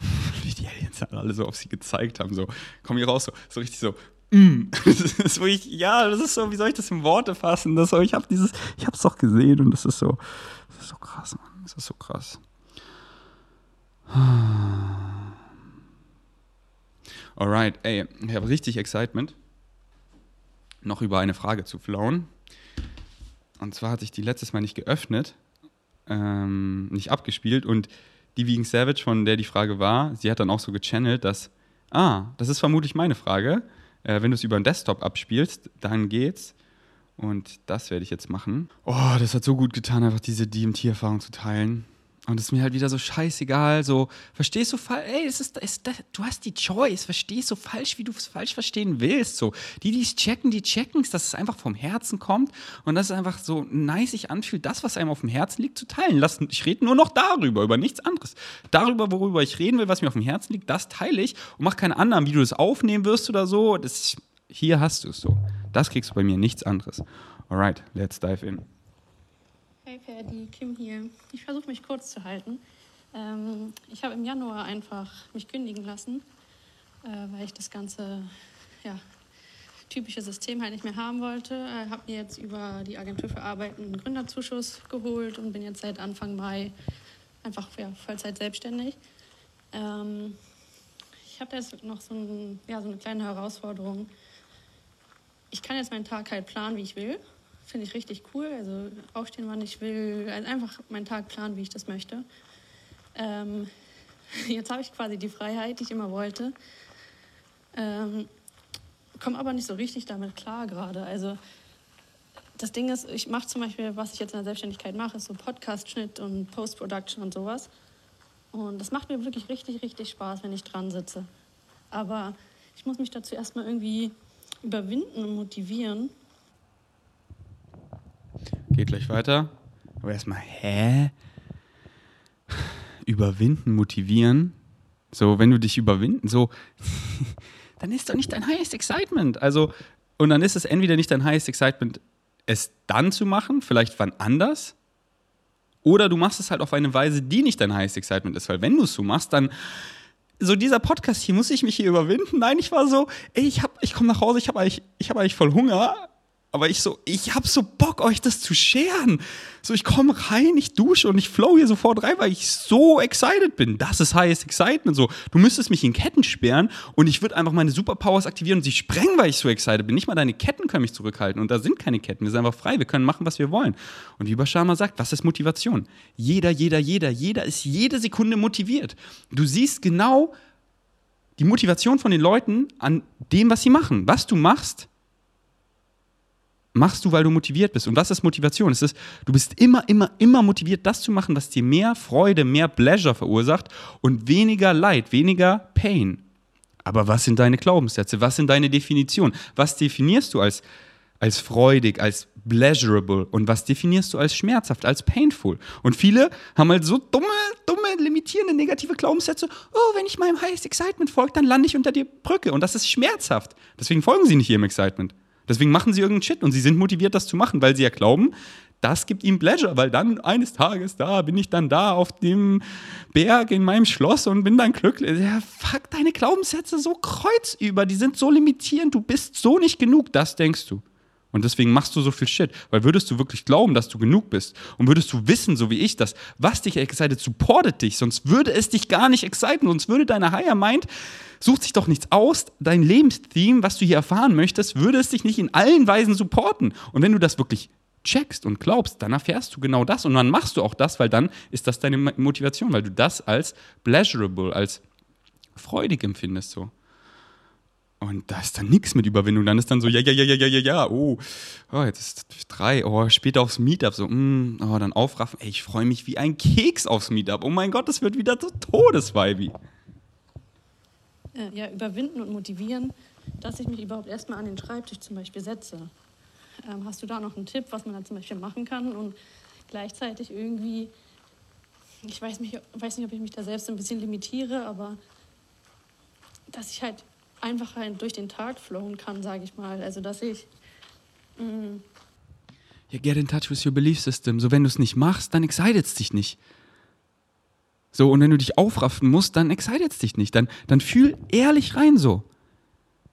Wie die Aliens alle so auf sie gezeigt haben, so, komm hier raus, so, so richtig so, mm. das ist wirklich, ja, das ist so, wie soll ich das in Worte fassen? Das so, ich habe dieses, ich habe es doch gesehen und das ist so, das ist so krass, Mann, das ist so krass. Alright, ey, ich habe richtig Excitement, noch über eine Frage zu flowen. Und zwar hatte ich die letztes Mal nicht geöffnet, ähm, nicht abgespielt und die Vegan Savage, von der die Frage war, sie hat dann auch so gechannelt, dass, ah, das ist vermutlich meine Frage. Äh, wenn du es über einen Desktop abspielst, dann geht's. Und das werde ich jetzt machen. Oh, das hat so gut getan, einfach diese DMT-Erfahrung zu teilen. Und es ist mir halt wieder so scheißegal, so, verstehst du falsch, ey, es ist, es, du hast die Choice, verstehst du falsch, wie du es falsch verstehen willst, so. Die, die es checken, die checken es, dass es einfach vom Herzen kommt und dass es einfach so nice sich anfühlt, das, was einem auf dem Herzen liegt, zu teilen. Lass, ich rede nur noch darüber, über nichts anderes. Darüber, worüber ich reden will, was mir auf dem Herzen liegt, das teile ich und mach keine anderen, wie du das aufnehmen wirst oder so. Das, hier hast du es so. Das kriegst du bei mir, nichts anderes. Alright, let's dive in. Hey Ferdi, Kim hier. Ich versuche mich kurz zu halten. Ähm, ich habe im Januar einfach mich kündigen lassen, äh, weil ich das ganze ja, typische System halt nicht mehr haben wollte. Äh, habe mir jetzt über die Agentur für Arbeit einen Gründerzuschuss geholt und bin jetzt seit Anfang Mai einfach ja, Vollzeit selbstständig. Ähm, ich habe jetzt noch so, ein, ja, so eine kleine Herausforderung. Ich kann jetzt meinen Tag halt planen, wie ich will finde ich richtig cool. Also aufstehen, wann ich will, also einfach meinen Tag planen, wie ich das möchte. Ähm, jetzt habe ich quasi die Freiheit, die ich immer wollte. Ähm, komme aber nicht so richtig damit klar gerade. Also das Ding ist, ich mache zum Beispiel, was ich jetzt in der Selbstständigkeit mache, ist so Podcast-Schnitt und Post-Production und sowas. Und das macht mir wirklich richtig, richtig Spaß, wenn ich dran sitze. Aber ich muss mich dazu erstmal irgendwie überwinden und motivieren, Geht gleich weiter. Aber erstmal, hä? Überwinden, motivieren. So, wenn du dich überwinden, so, dann ist doch nicht dein highest excitement. Also, und dann ist es entweder nicht dein highest excitement, es dann zu machen, vielleicht wann anders, oder du machst es halt auf eine Weise, die nicht dein highest excitement ist. Weil wenn du es so machst, dann so dieser Podcast hier, muss ich mich hier überwinden? Nein, ich war so, ey, ich, ich komme nach Hause, ich habe eigentlich, hab eigentlich voll Hunger, Aber ich so, ich hab so Bock, euch das zu scheren. So, ich komme rein, ich dusche und ich flow hier sofort rein, weil ich so excited bin. Das ist highest excitement. So, du müsstest mich in Ketten sperren und ich würde einfach meine Superpowers aktivieren und sie sprengen, weil ich so excited bin. Nicht mal deine Ketten können mich zurückhalten. Und da sind keine Ketten. Wir sind einfach frei. Wir können machen, was wir wollen. Und wie Bashama sagt, was ist Motivation? Jeder, jeder, jeder, jeder ist jede Sekunde motiviert. Du siehst genau die Motivation von den Leuten an dem, was sie machen. Was du machst, machst du, weil du motiviert bist. Und was ist Motivation? Es ist, du bist immer, immer, immer motiviert, das zu machen, was dir mehr Freude, mehr Pleasure verursacht und weniger Leid, weniger Pain. Aber was sind deine Glaubenssätze? Was sind deine Definitionen? Was definierst du als, als freudig, als pleasurable und was definierst du als schmerzhaft, als painful? Und viele haben halt so dumme, dumme, limitierende, negative Glaubenssätze. Oh, wenn ich meinem Highest Excitement folge, dann lande ich unter der Brücke und das ist schmerzhaft. Deswegen folgen sie nicht ihrem Excitement. Deswegen machen sie irgendeinen Shit und sie sind motiviert, das zu machen, weil sie ja glauben, das gibt ihnen Pleasure, weil dann eines Tages da bin ich dann da auf dem Berg in meinem Schloss und bin dann glücklich. Ja, fuck deine Glaubenssätze so kreuzüber, die sind so limitierend, du bist so nicht genug, das denkst du. Und deswegen machst du so viel Shit. Weil würdest du wirklich glauben, dass du genug bist und würdest du wissen, so wie ich, dass was dich excited, supportet dich, sonst würde es dich gar nicht exciten, sonst würde deine Higher Mind, sucht sich doch nichts aus, dein Lebenstheme, was du hier erfahren möchtest, würde es dich nicht in allen Weisen supporten. Und wenn du das wirklich checkst und glaubst, dann erfährst du genau das und dann machst du auch das, weil dann ist das deine Motivation, weil du das als pleasurable, als freudig empfindest so. Und da ist dann nichts mit Überwindung. Dann ist dann so, ja, ja, ja, ja, ja, ja, ja, oh, oh jetzt ist drei, oh, später aufs Meetup, so, mm, oh, dann aufraffen, ey, ich freue mich wie ein Keks aufs Meetup. Oh mein Gott, das wird wieder so todesvibey. Äh, ja, überwinden und motivieren, dass ich mich überhaupt erstmal an den Schreibtisch zum Beispiel setze. Ähm, hast du da noch einen Tipp, was man da zum Beispiel machen kann und gleichzeitig irgendwie, ich weiß, mich, weiß nicht, ob ich mich da selbst ein bisschen limitiere, aber dass ich halt einfacher durch den Tag flowen kann, sage ich mal. Also, dass ich. Mm, ja, get in touch with your belief system. So, wenn du es nicht machst, dann excited es dich nicht. So, und wenn du dich aufraffen musst, dann excited es dich nicht. Dann, dann fühl ehrlich rein so.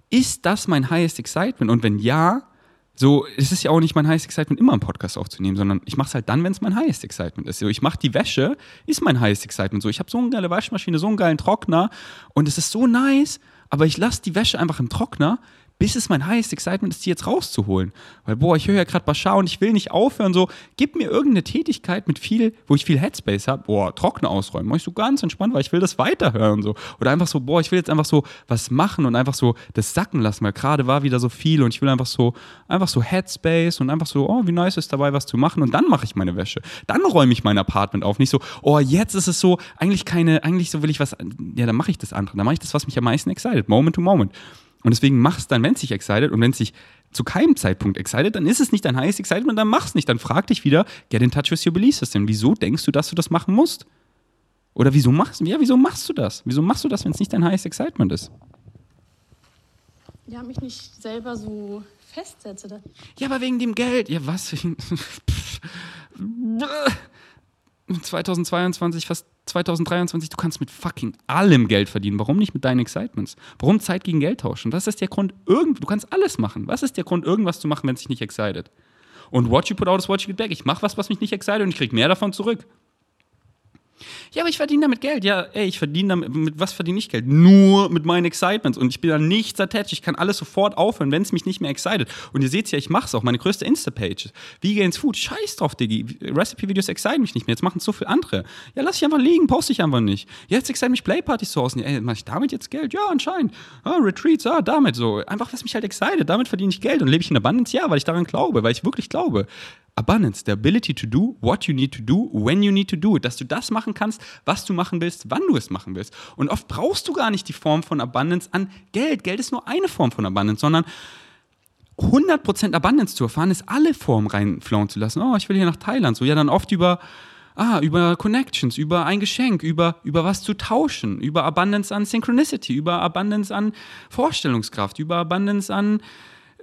Ist das mein highest excitement? Und wenn ja, so, es ist ja auch nicht mein highest excitement, immer einen Podcast aufzunehmen, sondern ich mache es halt dann, wenn es mein highest excitement ist. So, ich mache die Wäsche, ist mein highest excitement. So, ich habe so eine geile Waschmaschine, so einen geilen Trockner und es ist so nice aber ich lasse die Wäsche einfach im Trockner, bis es mein highest excitement ist, die jetzt rauszuholen. Weil, boah, ich höre ja gerade Bashar und ich will nicht aufhören. So, gib mir irgendeine Tätigkeit mit viel, wo ich viel Headspace habe. Boah, Trockner ausräumen. Mach ich so ganz entspannt, weil ich will das weiterhören. So. Oder einfach so, boah, ich will jetzt einfach so was machen und einfach so das sacken lassen, weil gerade war wieder so viel und ich will einfach so, einfach so Headspace und einfach so, oh, wie nice ist dabei, was zu machen. Und dann mache ich meine Wäsche. Dann räume ich mein Apartment auf. Nicht so, oh, jetzt ist es so, eigentlich keine, eigentlich so will ich was, ja, dann mache ich das andere. Dann mache ich das, was mich am meisten excited. Moment to moment. Und deswegen mach es dann, wenn es sich excited und wenn es sich zu keinem Zeitpunkt excited, dann ist es nicht dein highest excited und dann mach es nicht. Dann frag dich wieder, get in touch with your belief system. Wieso denkst du, dass du das machen musst? Oder wieso machst, ja, wieso machst du das? Wieso machst du das, wenn es nicht dein highest excitement ist? Ja, mich nicht selber so festsetze. Ja, aber wegen dem Geld. Ja, was? 2022, fast 2023, du kannst mit fucking allem Geld verdienen. Warum nicht mit deinen Excitements? Warum Zeit gegen Geld tauschen? Was ist der Grund, irgend, du kannst alles machen. Was ist der Grund, irgendwas zu machen, wenn es dich nicht excited? Und what you put out is what you get back. Ich mache was, was mich nicht excited und ich kriege mehr davon zurück. Ja, aber ich verdiene damit Geld. Ja, ey, ich verdiene damit, mit was verdiene ich Geld? Nur mit meinen Excitements. Und ich bin da nichts attached. Ich kann alles sofort aufhören, wenn es mich nicht mehr excited. Und ihr seht ja, ich mache es auch. Meine größte Insta-Page. Vegans Food. Scheiß drauf, Diggi. Recipe-Videos exciten mich nicht mehr. Jetzt machen so viele andere. Ja, lass ich einfach liegen, poste ich einfach nicht. Jetzt excite mich Playpartys zu Hause. Ey, mache ich damit jetzt Geld? Ja, anscheinend. Ah, Retreats, ah, damit so. Einfach, was mich halt excited. Damit verdiene ich Geld. Und lebe ich in Abundance? Ja, weil ich daran glaube, weil ich wirklich glaube. Abundance, the ability to do what you need to do, when you need to do it. Dass du das machen kannst, was du machen willst, wann du es machen willst. Und oft brauchst du gar nicht die Form von Abundance an Geld. Geld ist nur eine Form von Abundance, sondern 100% Abundance zu erfahren, ist alle Formen reinflauen zu lassen. Oh, ich will hier nach Thailand. So, ja, dann oft über, ah, über Connections, über ein Geschenk, über, über was zu tauschen, über Abundance an Synchronicity, über Abundance an Vorstellungskraft, über Abundance an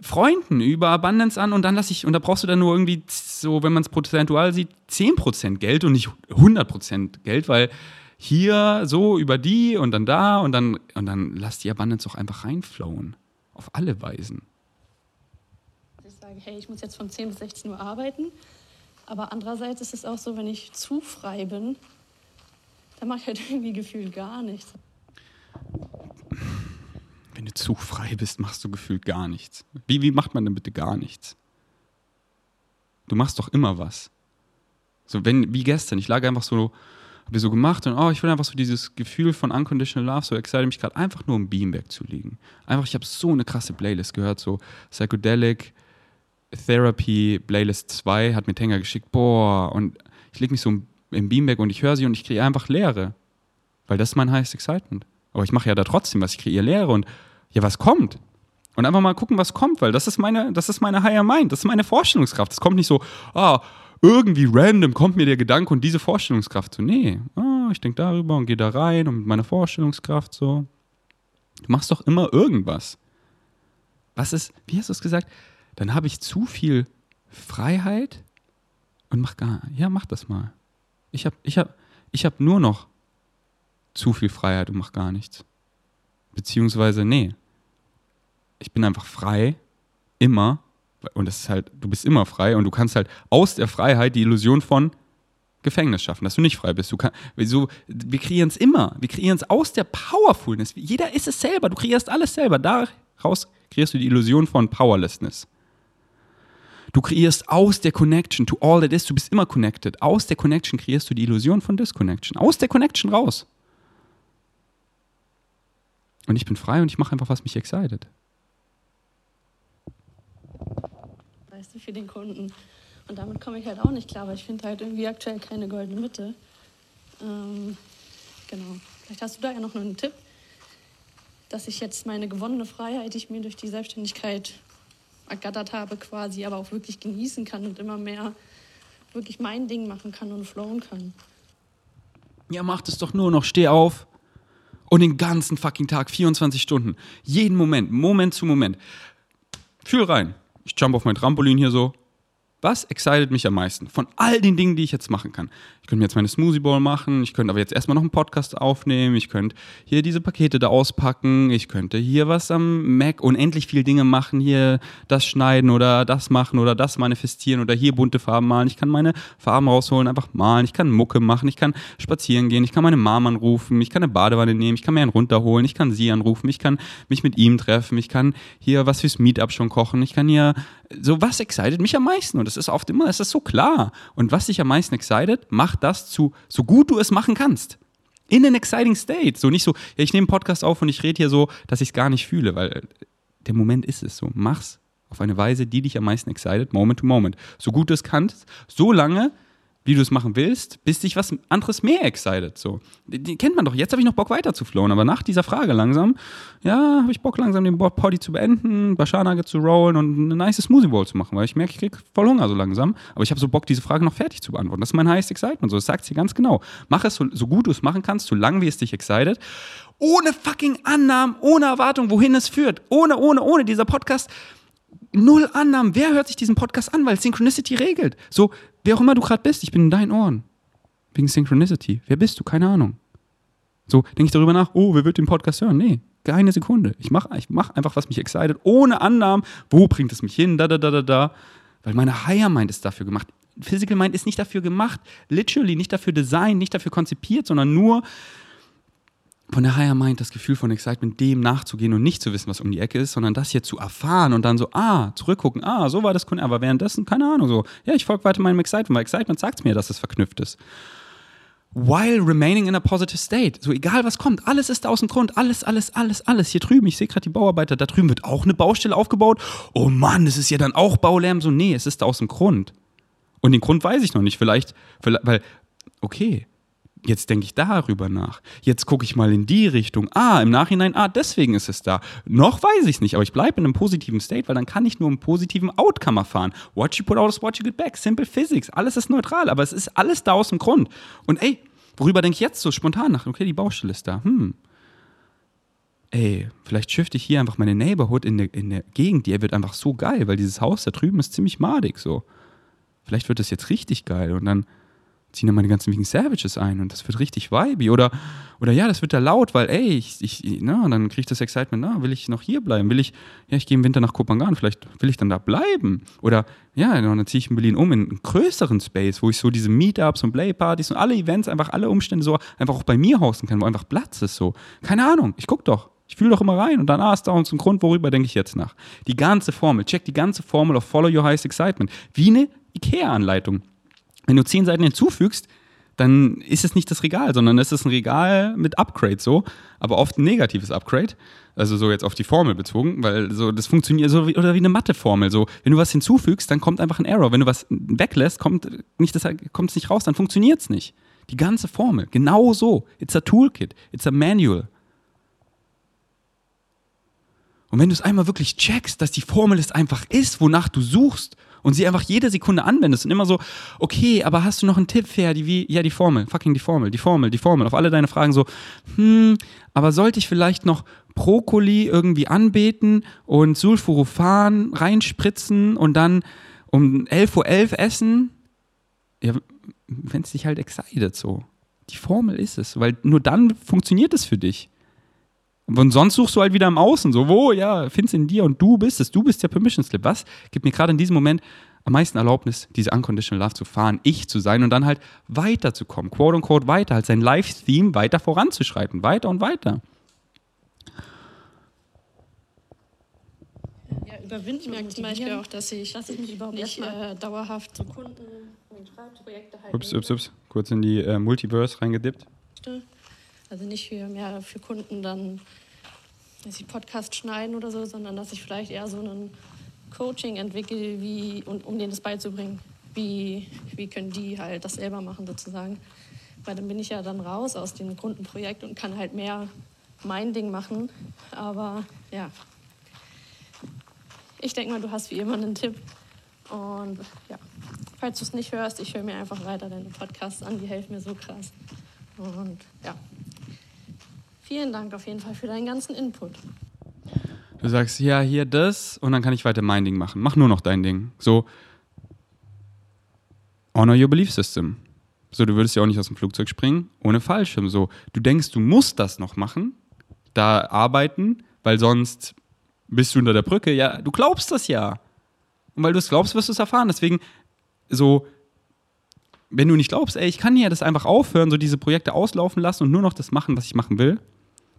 Freunden über Abundance an und dann lasse ich, und da brauchst du dann nur irgendwie so, wenn man es prozentual sieht, 10% Geld und nicht 100% Geld, weil hier so über die und dann da und dann, und dann lass die Abundance auch einfach reinflowen. Auf alle Weisen. ich sage, hey, ich muss jetzt von 10 bis 16 Uhr arbeiten. Aber andererseits ist es auch so, wenn ich zu frei bin, dann mache ich halt irgendwie gefühlt gar nichts. Wenn du zu frei bist, machst du gefühlt gar nichts. Wie, wie macht man denn bitte gar nichts? Du machst doch immer was. So, wenn, wie gestern, ich lag einfach so, habe so gemacht und oh, ich will einfach so dieses Gefühl von Unconditional Love, so excite mich gerade einfach nur im Beanbag zu liegen. Einfach, ich habe so eine krasse Playlist gehört, so Psychedelic Therapy Playlist 2 hat mir Tenga geschickt, boah, und ich lege mich so im Beanbag und ich höre sie und ich kriege einfach Leere. Weil das ist mein highest excitement. Aber ich mache ja da trotzdem was, ich kreiere Leere und ja, was kommt? Und einfach mal gucken, was kommt, weil das ist meine, das ist meine Higher Mind, das ist meine Vorstellungskraft. Es kommt nicht so, ah, irgendwie random kommt mir der Gedanke und diese Vorstellungskraft so, nee, ah, ich denke darüber und gehe da rein und mit meiner Vorstellungskraft so. Du machst doch immer irgendwas. Was ist, wie hast du es gesagt? Dann habe ich zu viel Freiheit und mach gar, ja, mach das mal. Ich habe ich hab, ich hab nur noch zu viel Freiheit und mach gar nichts. Beziehungsweise, nee, ich bin einfach frei, immer, und das ist halt, du bist immer frei und du kannst halt aus der Freiheit die Illusion von Gefängnis schaffen, dass du nicht frei bist. Du kann, so, wir kreieren es immer. Wir kreieren es aus der Powerfulness. Jeder ist es selber. Du kreierst alles selber. Daraus kreierst du die Illusion von Powerlessness. Du kreierst aus der Connection to all that is, du bist immer connected. Aus der Connection kreierst du die Illusion von Disconnection. Aus der Connection raus. Und ich bin frei und ich mache einfach, was mich excited. Weißt du, für den Kunden. Und damit komme ich halt auch nicht klar, weil ich finde halt irgendwie aktuell keine goldene Mitte. Ähm, genau. Vielleicht hast du da ja noch einen Tipp, dass ich jetzt meine gewonnene Freiheit, die ich mir durch die Selbstständigkeit ergattert habe, quasi, aber auch wirklich genießen kann und immer mehr wirklich mein Ding machen kann und flowen kann. Ja, mach das doch nur noch. Steh auf und den ganzen fucking Tag, 24 Stunden, jeden Moment, Moment zu Moment. Fühl rein. Ich jump auf mein Trampolin hier so, was excited mich am meisten von all den Dingen, die ich jetzt machen kann? Ich könnte mir jetzt meine Smoothie Bowl machen, ich könnte aber jetzt erstmal noch einen Podcast aufnehmen, ich könnte hier diese Pakete da auspacken, ich könnte hier was am Mac unendlich viel Dinge machen, hier das schneiden oder das machen oder das manifestieren oder hier bunte Farben malen. Ich kann meine Farben rausholen, einfach malen, ich kann Mucke machen, ich kann spazieren gehen, ich kann meine Mom anrufen, ich kann eine Badewanne nehmen, ich kann mir einen runterholen, ich kann sie anrufen, ich kann mich mit ihm treffen, ich kann hier was fürs Meetup schon kochen, ich kann hier so was excited mich am meisten und das ist oft immer, das ist so klar. Und was dich am meisten excited, mach das zu, so gut du es machen kannst. In an exciting state. So nicht so, ja, ich nehme einen Podcast auf und ich rede hier so, dass ich es gar nicht fühle, weil der Moment ist es so. Mach's auf eine Weise, die dich am meisten excited, moment to moment. So gut du es kannst, so lange, wie du es machen willst, bis dich was anderes mehr excited. So. Die, kennt man doch. Jetzt habe ich noch Bock weiter zu flowen, aber nach dieser Frage langsam, ja, habe ich Bock langsam den Poddy zu beenden, Bashar zu rollen und eine nice Smoothie Bowl zu machen, weil ich merke, ich kriege voll Hunger so langsam. Aber ich habe so Bock, diese Frage noch fertig zu beantworten. Das ist mein highest excitement. So, das sagt sie ganz genau. Mach es so, so gut du es machen kannst, so lange wie es dich excited. Ohne fucking Annahmen, ohne Erwartung, wohin es führt. Ohne, ohne, ohne. Dieser Podcast null Annahmen. Wer hört sich diesen Podcast an, weil Synchronicity regelt? So, wer auch immer du gerade bist, ich bin in deinen Ohren. Wegen Synchronicity. Wer bist du? Keine Ahnung. So, denke ich darüber nach, oh, wer wird den Podcast hören? Nee, keine Sekunde. Ich mache ich mach einfach, was mich excited, ohne Annahmen. Wo bringt es mich hin? Da, da, da, da, da. Weil meine Higher Mind ist dafür gemacht. Physical Mind ist nicht dafür gemacht, literally, nicht dafür designt, nicht dafür konzipiert, sondern nur von der Higher Mind das Gefühl von Excitement, dem nachzugehen und nicht zu wissen, was um die Ecke ist, sondern das hier zu erfahren und dann so, ah, zurückgucken, ah, so war das, aber währenddessen, keine Ahnung, so, ja, ich folge weiter meinem Excitement, weil Excitement sagt mir, dass es verknüpft ist. While remaining in a positive state. So egal was kommt, alles ist aus dem Grund, alles, alles, alles, alles. Hier drüben, ich sehe gerade die Bauarbeiter, da drüben wird auch eine Baustelle aufgebaut. Oh Mann, das ist ja dann auch Baulärm. So, nee, es ist aus dem Grund. Und den Grund weiß ich noch nicht. Vielleicht, vielleicht weil, okay, Jetzt denke ich darüber nach. Jetzt gucke ich mal in die Richtung. Ah, im Nachhinein, ah, deswegen ist es da. Noch weiß ich es nicht, aber ich bleibe in einem positiven State, weil dann kann ich nur einen positiven Outcome erfahren. What you put out is what you get back. Simple Physics. Alles ist neutral, aber es ist alles da aus dem Grund. Und ey, worüber denke ich jetzt so spontan nach? Okay, die Baustelle ist da. Hm. Ey, vielleicht shifte ich hier einfach meine Neighborhood in der, in der Gegend. Die wird einfach so geil, weil dieses Haus da drüben ist ziemlich madig so. Vielleicht wird das jetzt richtig geil und dann ziehen dann meine ganzen Vegan Savages ein und das wird richtig vibey. Oder, oder ja, das wird da laut, weil, ey, ich, ich na, dann kriege ich das Excitement, na, will ich noch hier bleiben? Will ich, ja, ich gehe im Winter nach Kopangan, vielleicht will ich dann da bleiben. Oder, ja, dann ziehe ich in Berlin um in einen größeren Space, wo ich so diese Meetups und Playpartys und alle Events, einfach alle Umstände so einfach auch bei mir hosten kann, wo einfach Platz ist, so. Keine Ahnung, ich guck doch. Ich fühle doch immer rein und dann, ah, ist da uns ein Grund, worüber denke ich jetzt nach. Die ganze Formel, check die ganze Formel auf Follow Your Highest Excitement. Wie eine IKEA-Anleitung. Wenn du zehn Seiten hinzufügst, dann ist es nicht das Regal, sondern es ist ein Regal mit Upgrade so, aber oft ein negatives Upgrade. Also so jetzt auf die Formel bezogen, weil so das funktioniert so wie, oder wie eine Mathe-Formel. So, wenn du was hinzufügst, dann kommt einfach ein Error. Wenn du was weglässt, kommt nicht das kommt es nicht raus, dann funktioniert es nicht. Die ganze Formel, genau so. It's a Toolkit, it's a Manual. Und wenn du es einmal wirklich checkst, dass die Formel es einfach ist, wonach du suchst und sie einfach jede Sekunde anwendest und immer so, okay, aber hast du noch einen Tipp, Ferdi, wie, ja, die Formel, fucking die Formel, die Formel, die Formel, auf alle deine Fragen so, hm, aber sollte ich vielleicht noch Brokkoli irgendwie anbeten und Sulforaphan reinspritzen und dann um 11.11 Uhr .11 essen? Ja, wenn es dich halt excited so. Die Formel ist es, weil nur dann funktioniert es für dich. Und sonst suchst du halt wieder im Außen, so, wo, ja, findest in dir und du bist es, du bist der Permission Slip. Was gibt mir gerade in diesem Moment am meisten Erlaubnis, diese Unconditional Love zu fahren, ich zu sein und dann halt weiterzukommen, quote unquote weiter, halt sein Live-Theme weiter voranzuschreiten, weiter und weiter. Ja, überwinden ich merke zum Beispiel auch, dass ich, dass ich mich überhaupt nicht äh, dauerhaft zu Kunden und Projekte halt. Ups, ups, ups, kurz in die äh, Multiverse reingedippt. Also nicht für mehr für Kunden dann dass ich Podcast schneiden oder so, sondern dass ich vielleicht eher so ein Coaching entwickle, wie, und, um denen das beizubringen. Wie, wie können die halt das selber machen sozusagen. Weil dann bin ich ja dann raus aus dem Kundenprojekt und kann halt mehr mein Ding machen. Aber ja, ich denke mal, du hast wie immer einen Tipp. Und ja, falls du es nicht hörst, ich höre mir einfach weiter deine Podcasts an, die helfen mir so krass. Und ja, Vielen Dank auf jeden Fall für deinen ganzen Input. Du sagst, ja, hier das und dann kann ich weiter mein Ding machen. Mach nur noch dein Ding. So, honor your belief system. So, du würdest ja auch nicht aus dem Flugzeug springen ohne Fallschirm. So, du denkst, du musst das noch machen, da arbeiten, weil sonst bist du unter der Brücke. Ja, du glaubst das ja. Und weil du es glaubst, wirst du es erfahren. Deswegen, so, wenn du nicht glaubst, ey, ich kann ja das einfach aufhören, so diese Projekte auslaufen lassen und nur noch das machen, was ich machen will,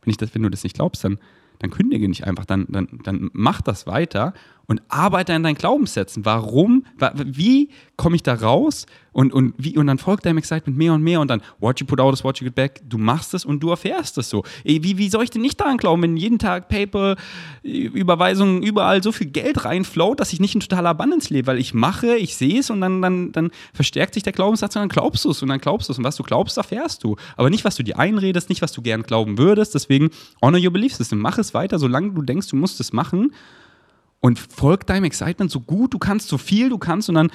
wenn, ich das, wenn du das nicht glaubst, dann, dann kündige nicht einfach, dann, dann, dann mach das weiter und arbeite an deinen Glaubenssätzen. Warum? Wie komme ich da raus? Und, und, wie, und dann folgt deinem Excitement mehr und mehr und dann, what you put out is what you get back. Du machst es und du erfährst es so. Wie, wie soll ich denn nicht daran glauben, wenn jeden Tag PayPal, Überweisungen, überall so viel Geld reinflowt, dass ich nicht in totaler Abundance lebe? Weil ich mache, ich sehe es und dann, dann, dann verstärkt sich der Glaubenssatz und dann glaubst du es und dann glaubst du es. Und was du glaubst, erfährst du. Aber nicht, was du dir einredest, nicht, was du gern glauben würdest. Deswegen, honor your belief system. Mach es weiter, solange du denkst, du musst es machen und folg deinem Excitement so gut du kannst, so viel du kannst und dann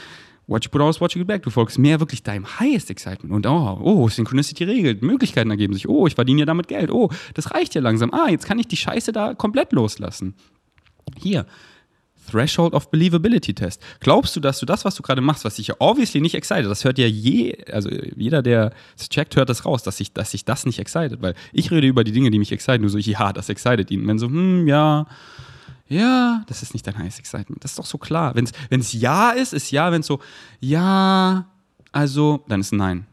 what you put out what you get back. Du folgst mehr wirklich deinem highest Excitement und oh, oh, Synchronicity regelt, Möglichkeiten ergeben sich, oh, ich verdiene ja damit Geld, oh, das reicht ja langsam, ah, jetzt kann ich die Scheiße da komplett loslassen. Hier, Threshold of Believability Test. Glaubst du, dass du das, was du gerade machst, was dich ja obviously nicht excited, das hört ja je, also jeder, der es checkt, hört das raus, dass sich dass ich das nicht excited, weil ich rede über die Dinge, die mich exciten, nur so, ja, das excited ihn. Wenn so, hm, ja, ja, das ist nicht dein Highest Excitement. Das ist doch so klar. Wenn es Ja ist, ist Ja. Wenn es so Ja, also, dann ist Nein.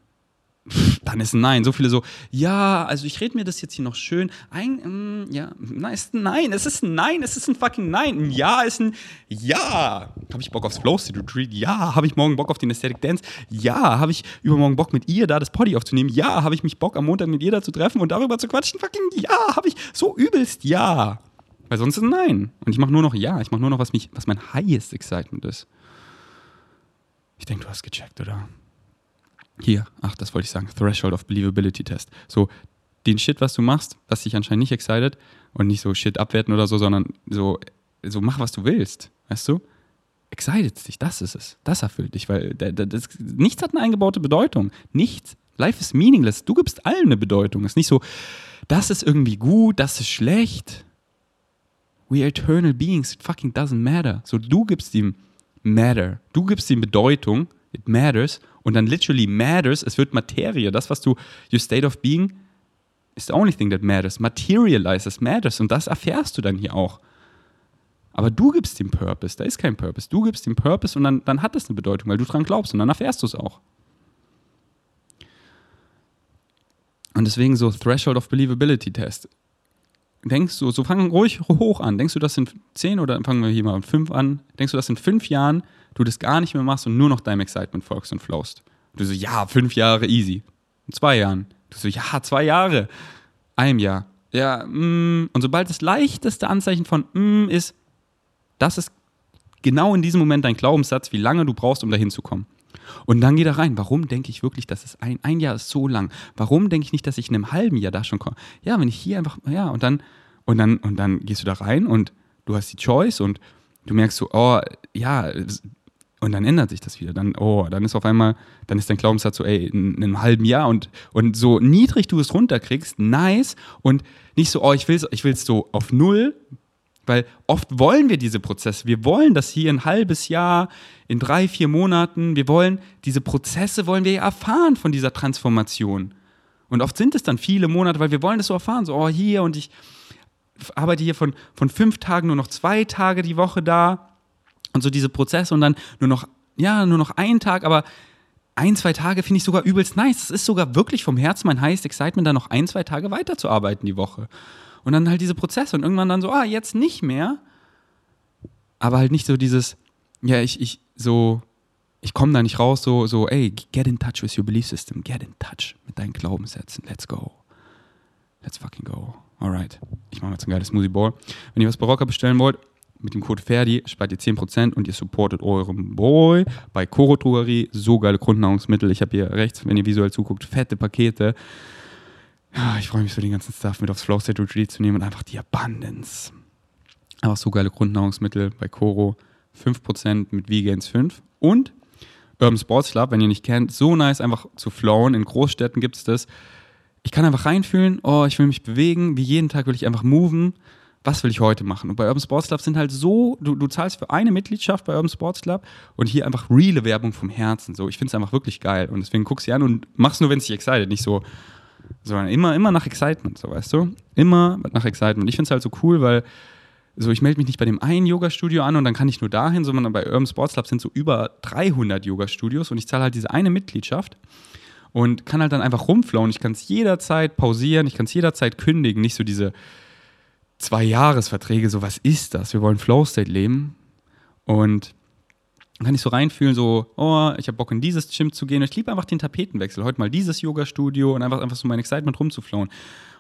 Dann ist ein Nein. So viele so, ja, also ich rede mir das jetzt hier noch schön. Ein, ähm, ja, nein, ist ein Nein. Es ist ein Nein. Es ist ein fucking Nein. Ein Ja ist ein Ja. Habe ich Bock aufs Flow Studio Treat? Ja. Habe ich morgen Bock auf den Aesthetic Dance? Ja. Habe ich übermorgen Bock mit ihr da das Poddy aufzunehmen? Ja. Habe ich mich Bock am Montag mit ihr da zu treffen und darüber zu quatschen? Fucking Ja. Habe ich so übelst Ja. Weil sonst ist Nein. Und ich mache nur noch Ja. Ich mache nur noch, was, mich, was mein highest excitement ist. Ich denke, du hast gecheckt, oder? Hier, ach, das wollte ich sagen. Threshold of Believability Test. So, den Shit, was du machst, was dich anscheinend nicht excited und nicht so Shit abwerten oder so, sondern so, so mach, was du willst. Weißt du? Excited dich, das ist es. Das erfüllt dich, weil das, nichts hat eine eingebaute Bedeutung. Nichts. Life is meaningless. Du gibst allen eine Bedeutung. Es ist nicht so, das ist irgendwie gut, das ist schlecht. We are eternal beings, it fucking doesn't matter. So, du gibst ihm Matter. Du gibst ihm Bedeutung. it matters. Und dann literally matters, es wird Materie. Das, was du, your state of being, is the only thing that matters. Materializes matters. Und das erfährst du dann hier auch. Aber du gibst dem Purpose, da ist kein Purpose. Du gibst dem Purpose und dann, dann hat es eine Bedeutung, weil du dran glaubst und dann erfährst du es auch. Und deswegen so Threshold of Believability Test. Denkst du, so fang ruhig hoch an. Denkst du, das sind zehn oder fangen wir hier mal fünf an? Denkst du, dass in fünf Jahren du das gar nicht mehr machst und nur noch deinem Excitement folgst und flowst? Du so, ja, fünf Jahre easy. In zwei Jahren. Du so, ja, zwei Jahre. Einem Jahr. Ja, mm. und sobald das leichteste Anzeichen von mm ist, das ist genau in diesem Moment dein Glaubenssatz, wie lange du brauchst, um dahin zu kommen. Und dann geh da rein. Warum denke ich wirklich, dass es ein, ein Jahr ist so lang? Warum denke ich nicht, dass ich in einem halben Jahr da schon komme? Ja, wenn ich hier einfach, ja, und dann, und dann, und dann gehst du da rein und du hast die Choice und du merkst so, oh, ja, und dann ändert sich das wieder. Dann, oh, dann ist auf einmal, dann ist dein Glaubenssatz so, ey, in, in einem halben Jahr und, und so niedrig du es runterkriegst, nice. Und nicht so, oh, ich will es ich will's so auf null, weil oft wollen wir diese Prozesse. Wir wollen das hier ein halbes Jahr, in drei, vier Monaten. Wir wollen, diese Prozesse wollen wir erfahren von dieser Transformation. Und oft sind es dann viele Monate, weil wir wollen das so erfahren. So, oh, hier und ich arbeite hier von, von fünf Tagen nur noch zwei Tage die Woche da. Und so diese Prozesse und dann nur noch, ja, nur noch einen Tag, aber ein, zwei Tage finde ich sogar übelst nice. Es ist sogar wirklich vom Herzen mein highest excitement, da noch ein, zwei Tage weiterzuarbeiten die Woche. Und dann halt diese Prozesse und irgendwann dann so, ah, jetzt nicht mehr. Aber halt nicht so dieses, ja, ich, ich, so, ich komme da nicht raus, so, so, ey, get in touch with your belief system, get in touch mit deinen Glaubenssätzen, let's go. Let's fucking go. Alright. Ich mache jetzt ein geiles Smoothie Ball. Wenn ihr was Barocker bestellen wollt, mit dem Code Ferdi spart ihr 10% und ihr supportet euren Boy bei Koro Drogerie. So geile Grundnahrungsmittel. Ich habe hier rechts, wenn ihr visuell zuguckt, fette Pakete. Ja, ich freue mich so, den ganzen Stuff mit aufs Flow State Retreat zu nehmen und einfach die Abundance. Einfach so geile Grundnahrungsmittel bei Coro. 5% mit Vegans 5. Und Urban Sports Club, wenn ihr nicht kennt, so nice einfach zu flowen. In Großstädten gibt es das. Ich kann einfach reinfühlen, oh, ich will mich bewegen, wie jeden Tag will ich einfach moven. Was will ich heute machen? Und bei Urban Sports Club sind halt so, du, du zahlst für eine Mitgliedschaft bei Urban Sports Club und hier einfach reale Werbung vom Herzen. So, ich finde es einfach wirklich geil. Und deswegen guckst du an und machst nur, wenn es dich excited, nicht so, sondern immer, immer nach Excitement, so weißt du? Immer nach Excitement. Ich finde es halt so cool, weil so ich melde mich nicht bei dem einen Yoga-Studio an und dann kann ich nur dahin, sondern bei Urban Sports Club sind so über 300 Yoga-Studios und ich zahle halt diese eine Mitgliedschaft und kann halt dann einfach rumflauen. Ich kann es jederzeit pausieren, ich kann es jederzeit kündigen, nicht so diese zwei Jahresverträge, so was ist das? Wir wollen Flow State leben und kann ich so reinfühlen, so, oh, ich habe Bock in dieses Gym zu gehen. Und ich liebe einfach den Tapetenwechsel. Heute mal dieses Yoga-Studio und einfach, einfach so mein Excitement rumzuflowen.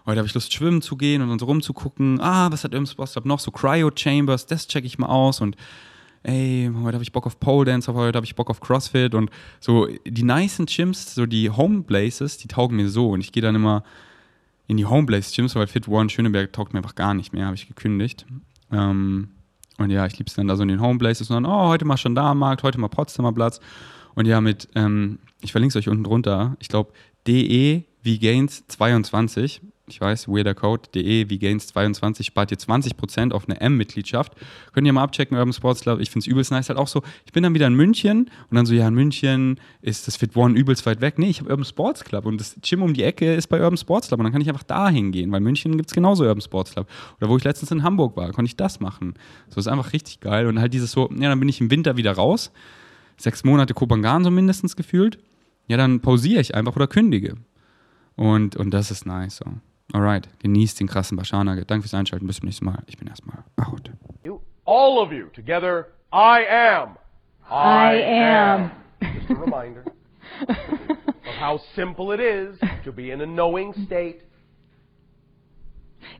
Heute habe ich Lust, schwimmen zu gehen und so rumzugucken. Ah, was hat Irms Boss noch? So Cryo-Chambers, das checke ich mal aus. Und ey, heute habe ich Bock auf Pole Dance, heute habe ich Bock auf CrossFit. Und so die nicen Gyms, so die Home Places, die taugen mir so. Und ich gehe dann immer in die Home Place Gyms, weil Fit One Schöneberg taugt mir einfach gar nicht mehr, habe ich gekündigt. Ähm, und ja, ich liebe es dann da so in den Homeplaces und dann, oh, heute mal Gendarmenmarkt, heute mal Potsdamer Platz. Und ja, mit, ähm, ich verlinke es euch unten drunter, ich glaube, DE wie Gains 22 ich weiß, weirder Code, de wie Gains22 spart ihr 20% auf eine M-Mitgliedschaft. Könnt ihr mal abchecken, Urban Sports Club. Ich finde es übelst nice. Halt auch so, ich bin dann wieder in München und dann so, ja, in München ist das Fit One übelst weit weg. Nee, ich habe Urban Sports Club und das Gym um die Ecke ist bei Urban Sports Club und dann kann ich einfach da hingehen, weil München gibt es genauso Urban Sports Club. Oder wo ich letztens in Hamburg war, konnte ich das machen. So ist einfach richtig geil und halt dieses so, ja, dann bin ich im Winter wieder raus. Sechs Monate Kopangan so mindestens gefühlt. Ja, dann pausiere ich einfach oder kündige. Und, und das ist nice. So. Alright, genießt den krassen Bashana. Danke fürs Einschalten. Bis zum nächsten Mal. Ich bin erstmal out. You, all of you together, I am. I am. Just a reminder of how simple it is to be in a knowing state.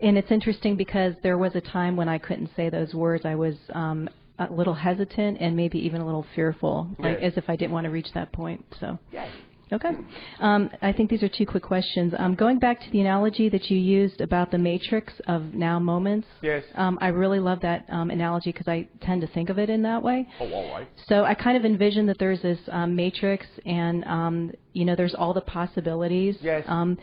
And it's interesting because there was a time when I couldn't say those words. I was um, a little hesitant and maybe even a little fearful, like Yes. as if I didn't want to reach that point. So. Yes. Okay. Um, I think these are two quick questions. Um, going back to the analogy that you used about the matrix of now moments. Yes. Um, I really love that um, analogy because I tend to think of it in that way. Oh, all right. So I kind of envision that there's this um, matrix, and um, you know, there's all the possibilities. Yes. Um,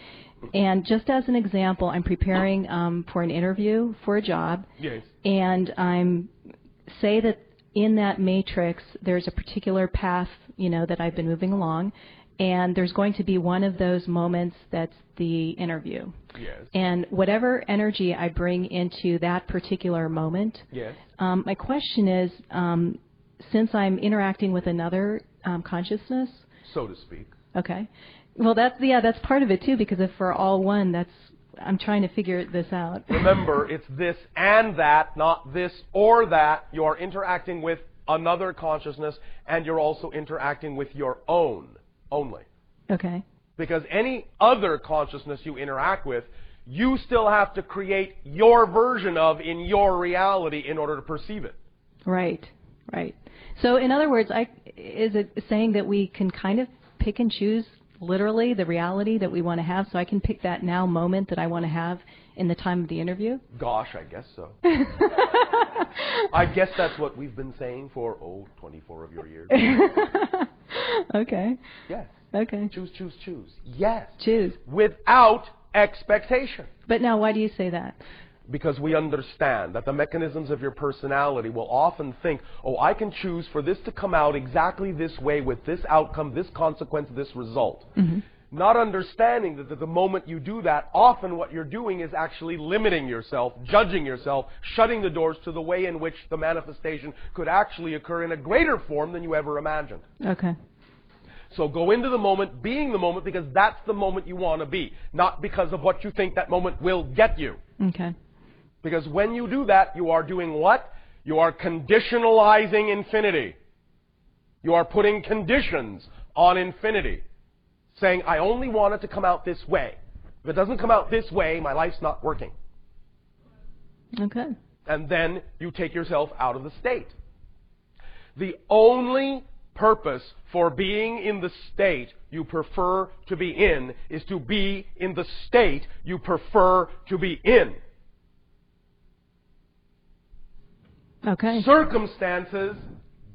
and just as an example, I'm preparing um, for an interview for a job, Yes. and I'm say that in that matrix, there's a particular path, you know, that I've been moving along, and there's going to be one of those moments that's the interview. Yes. And whatever energy I bring into that particular moment, Yes. um, my question is, um, since I'm interacting with another um, consciousness, So to speak. okay, well that's yeah, that's part of it too, because if we're all one, that's I'm trying to figure this out. Remember, it's this and that, not this or that. You are interacting with another consciousness, and you're also interacting with your own only. okay, Because any other consciousness you interact with, you still have to create your version of in your reality in order to perceive it. right, right. So in other words, I is it saying that we can kind of pick and choose literally the reality that we want to have, so I can pick that now moment that I want to have in the time of the interview? Gosh, I guess so. I guess that's what we've been saying for, oh, 24 of your years. okay, Yes. okay, Choose, choose, choose. Yes. choose. Without expectation. But now, why do you say that? Because we understand that the mechanisms of your personality will often think, oh, I can choose for this to come out exactly this way with this outcome, this consequence, this result. Mm-hmm. Not understanding that the moment you do that, often what you're doing is actually limiting yourself, judging yourself, shutting the doors to the way in which the manifestation could actually occur in a greater form than you ever imagined. Okay. So go into the moment, being the moment, because that's the moment you want to be, not because of what you think that moment will get you. Okay. Because when you do that, you are doing what? You are conditionalizing infinity. You are putting conditions on infinity. Saying, I only want it to come out this way. If it doesn't come out this way, my life's not working. Okay. And then you take yourself out of the state. The only purpose for being in the state you prefer to be in is to be in the state you prefer to be in. Okay. Circumstances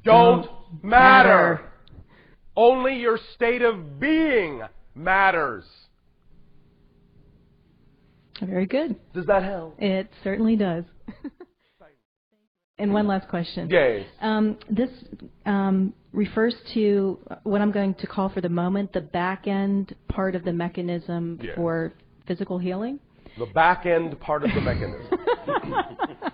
don't Don't matter. matter. Only your state of being matters. Very good. Does that help? It certainly does. and one last question. Yes. Um, this um, refers to what I'm going to call for the moment the back end part of the mechanism Yes. for physical healing. The back end part of the mechanism.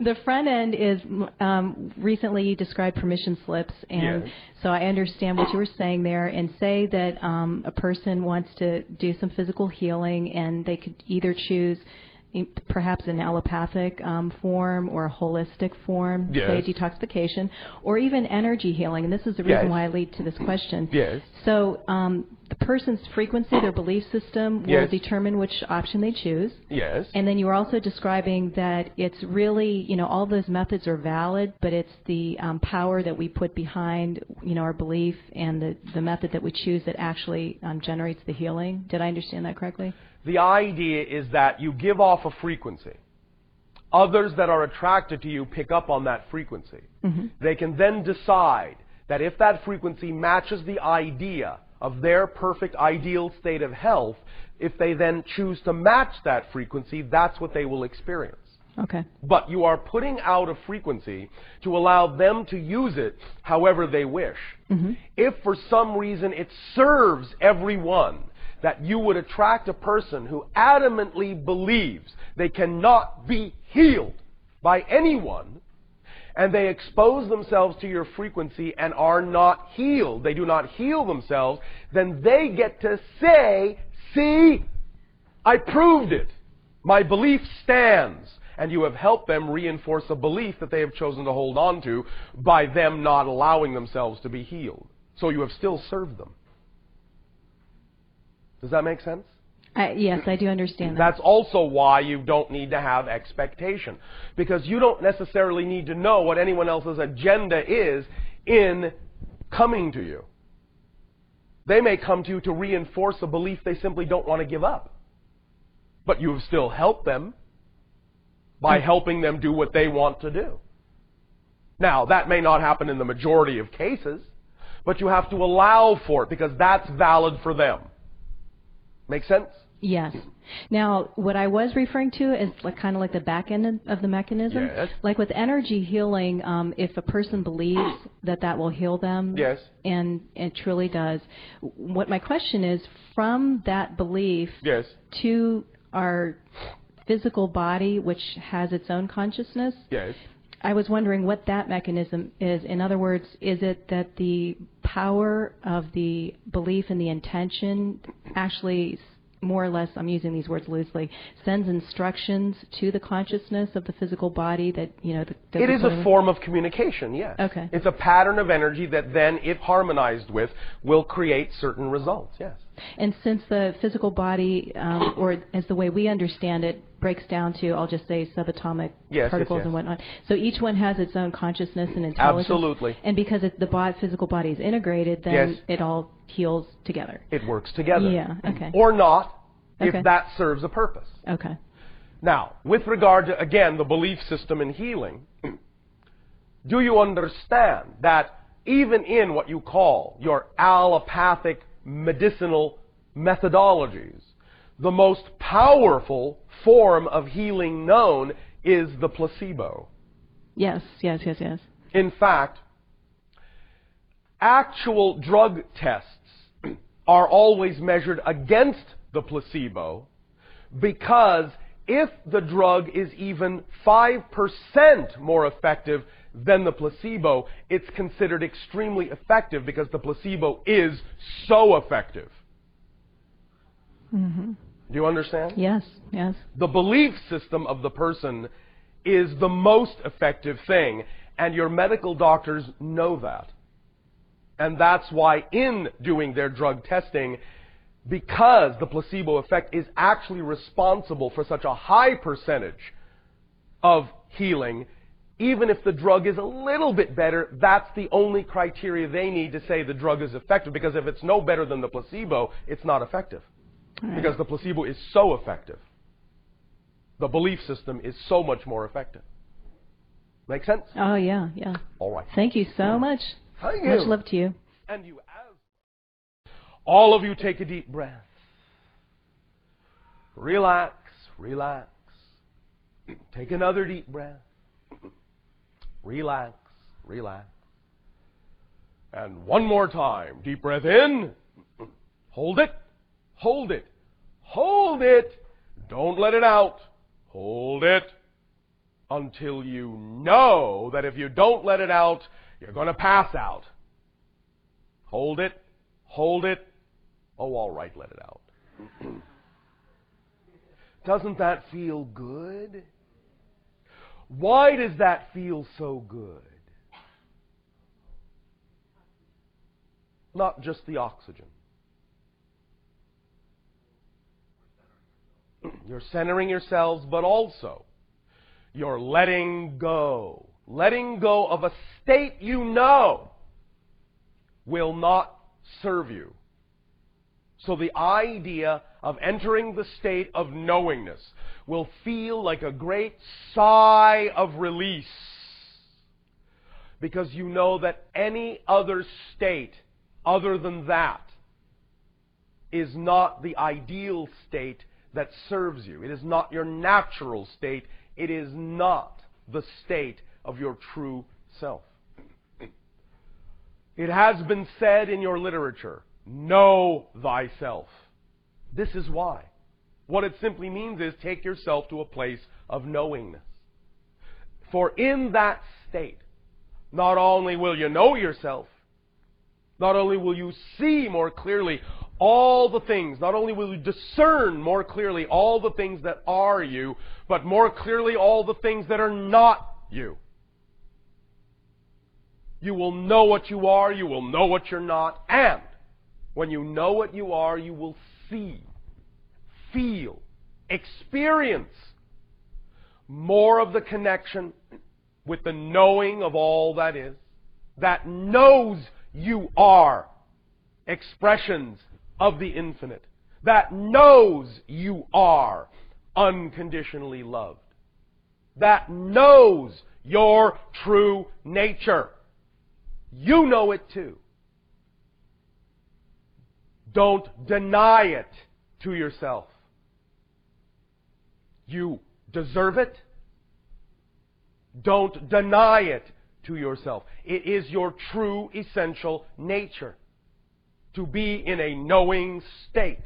the front end is um, recently you described permission slips, and Yes. so I understand what you were saying there. And say that um, a person wants to do some physical healing, and they could either choose perhaps an allopathic um, form or a holistic form, say detoxification, or even energy healing. And this is the reason Yes. why I lead to this question. Yes. So um, the person's frequency, their belief system, will Yes. determine which option they choose. yes. And then you were also describing that it's really, you know, all those methods are valid, but it's the um, power that we put behind, you know, our belief and the, the method that we choose that actually um, generates the healing. Did I understand that correctly? The idea is that you give off a frequency. Others that are attracted to you pick up on that frequency. They can then decide that if that frequency matches the idea of their perfect ideal state of health, if they then choose to match that frequency, that's what they will experience. Okay. But you are putting out a frequency to allow them to use it however they wish. Mm-hmm. If for some reason it serves everyone that you would attract a person who adamantly believes they cannot be healed by anyone, and they expose themselves to your frequency and are not healed, they do not heal themselves, then they get to say, see, I proved it. My belief stands. And you have helped them reinforce a belief that they have chosen to hold on to by them not allowing themselves to be healed. So you have still served them. Does that make sense? I, yes, I do understand that. That's also why you don't need to have expectation. Because you don't necessarily need to know what anyone else's agenda is in coming to you. They may come to you to reinforce a belief they simply don't want to give up. But you have still helped them by mm. helping them do what they want to do. Now, that may not happen in the majority of cases, but you have to allow for it because that's valid for them. Make sense? Yes. Now, what I was referring to is like kind of like the back end of the mechanism. Yes. Like with energy healing, um, if a person believes that that will heal them, Yes. and it truly does. What my question is, from that belief Yes. to our physical body, which has its own consciousness, Yes. I was wondering what that mechanism is. In other words, is it that the power of the belief and the intention actually, more or less, I'm using these words loosely, sends instructions to the consciousness of the physical body that, you know, that It a putting- form of communication, yes. Okay. It's a pattern of energy that then, if harmonized with, will create certain results, yes. And since the physical body, um, or as the way we understand it, breaks down to, I'll just say, subatomic yes, particles yes. and whatnot. So each one has its own consciousness and intelligence. Absolutely. And because it, the physical body is integrated, then Yes. it all heals together. It works together. Yeah, okay. Or not, Okay. if that serves a purpose. Okay. Now, with regard to, again, the belief system in healing, do you understand that even in what you call your allopathic medicinal methodologies, the most powerful form of healing known is the placebo? Yes, yes, yes, yes. In fact, actual drug tests are always measured against the placebo because if the drug is even 5% more effective than the placebo, it's considered extremely effective because the placebo is so effective. Mm-hmm. Do you understand? Yes, yes. the belief system of the person is the most effective thing, and your medical doctors know that. And that's why, in doing their drug testing, because the placebo effect is actually responsible for such a high percentage of healing, even if the drug is a little bit better, that's the only criteria they need to say the drug is effective. Because if it's no better than the placebo, it's not effective. Because the placebo is so effective. The belief system is so much more effective. Make sense? Oh, yeah, yeah. All right. Thank you so mm. much. Thank Much love to you. And you as all of you take a deep breath. Relax, relax. Take another deep breath. Relax, relax. And one more time. Deep breath in. Hold it. Hold it. Hold it. Don't let it out. Hold it until you know that if you don't let it out, you're going to pass out. Hold it. Hold it. Oh, all right, let it out. Doesn't that feel good? Why does that feel so good? Not just the oxygen. You're centering yourselves, but also you're letting go. Letting go of a state you know will not serve you. So the idea of entering the state of knowingness will feel like a great sigh of release. Because you know that any other state other than that is not the ideal state that serves you. It is not your natural state. It is not the state of your true self. It has been said in your literature, know thyself. This is why. What it simply means is take yourself to a place of knowingness. For in that state, not only will you know yourself, not only will you see more clearly all the things, not only will you discern more clearly all the things that are you, but more clearly all the things that are not you. You will know what you are, you will know what you're not, and when you know what you are, you will see, feel, experience more of the connection with the knowing of all that is, that knows you are expressions of the infinite, that knows you are unconditionally loved, that knows your true nature. You know it too. Don't deny it to yourself. you deserve it. Don't deny it to yourself. It is your true essential nature to be in a knowing state.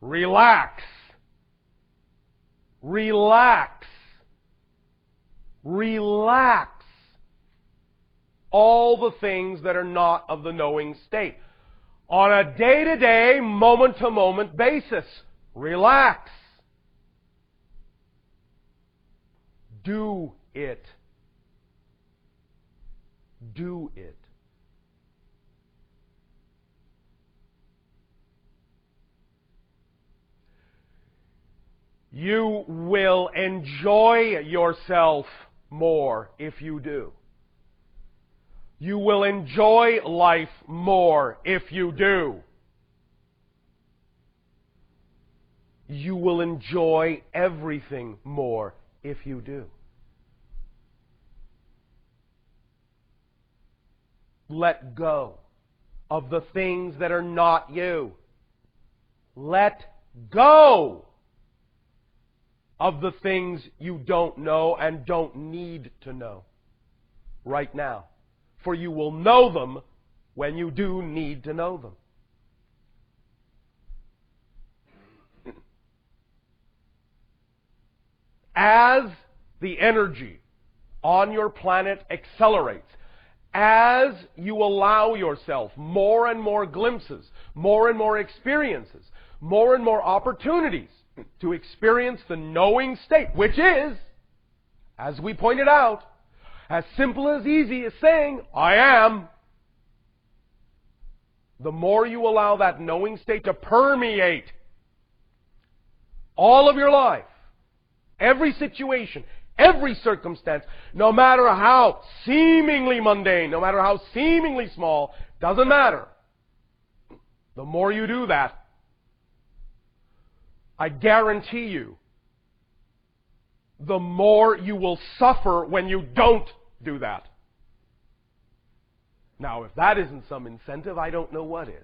Relax. Relax. Relax. All the things that are not of the knowing state. On a day to day, moment to moment basis. Relax. Do it. Do it. You will enjoy yourself more if you do. You will enjoy life more if you do. You will enjoy everything more if you do. Let go of the things that are not you. Let go of the things you don't know and don't need to know right now. For you will know them when you do need to know them. As the energy on your planet accelerates, as you allow yourself more and more glimpses, more and more experiences, more and more opportunities to experience the knowing state, which is, as we pointed out, as simple as easy as saying, I am. The more you allow that knowing state to permeate all of your life, every situation, every circumstance, no matter how seemingly mundane, no matter how seemingly small, doesn't matter. The more you do that, I guarantee you, the more you will suffer when you don't do that. Now, if that isn't some incentive, I don't know what is.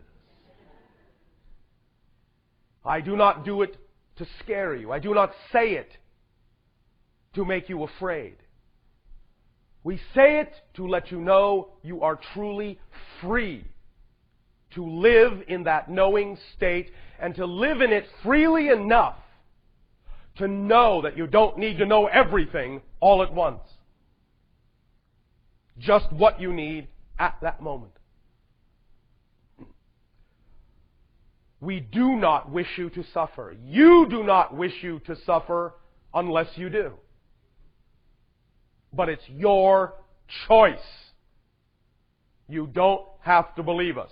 I do not do it to scare you. I do not say it to make you afraid. We say it to let you know you are truly free to live in that knowing state and to live in it freely enough to know that you don't need to know everything all at once. Just what you need at that moment. We do not wish you to suffer. You do not wish you to suffer unless you do. But it's your choice. You don't have to believe us.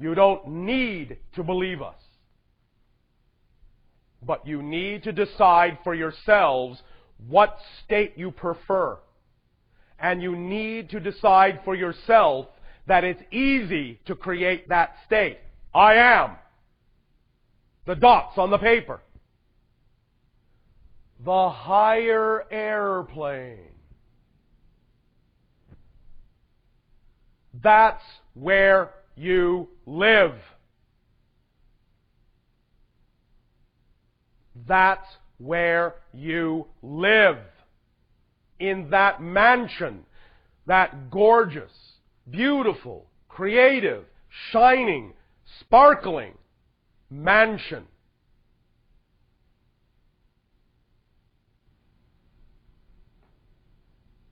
You don't need to believe us. But you need to decide for yourselves what state you prefer. And you need to decide for yourself that it's easy to create that state. I am. The dots on the paper. The higher airplane. That's where you live. That's where you live. In that mansion, that gorgeous, beautiful, creative, shining, sparkling mansion.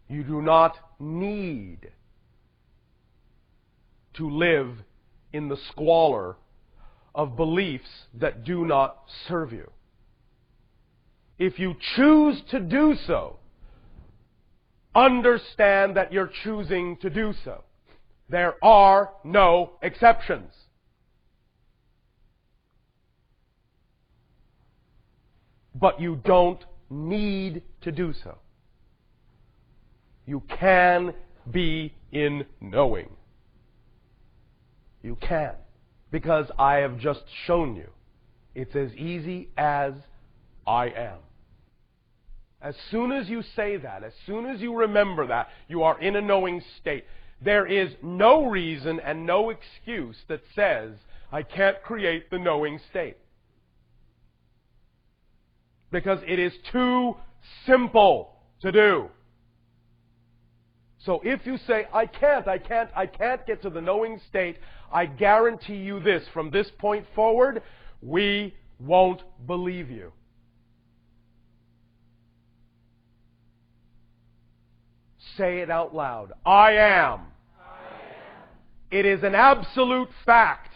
You do not need to live in the squalor of beliefs that do not serve you. If you choose to do so, understand that you're choosing to do so. There are no exceptions. But you don't need to do so. You can be in knowing. You can. Because I have just shown you. It's as easy as I am. As soon as you say that, as soon as you remember that, you are in a knowing state. There is no reason and no excuse that says, I can't create the knowing state. because it is too simple to do. So if you say, I can't, I can't, I can't get to the knowing state, I guarantee you this, from this point forward, we won't believe you. Say it out loud. I am. It is an absolute fact.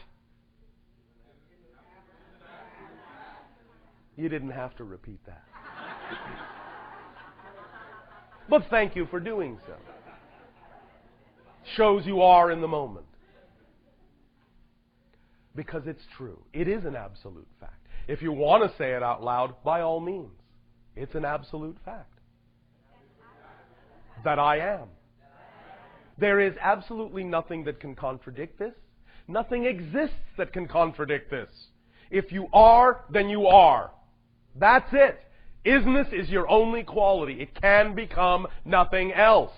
You didn't have to repeat that. but thank you for doing so. Shows you are in the moment. Because it's true. It is an absolute fact. If you want to say it out loud, by all means. It's an absolute fact. That I am. There is absolutely nothing that can contradict this. Nothing exists that can contradict this. If you are, then you are. That's it. Isness is your only quality. It can become nothing else.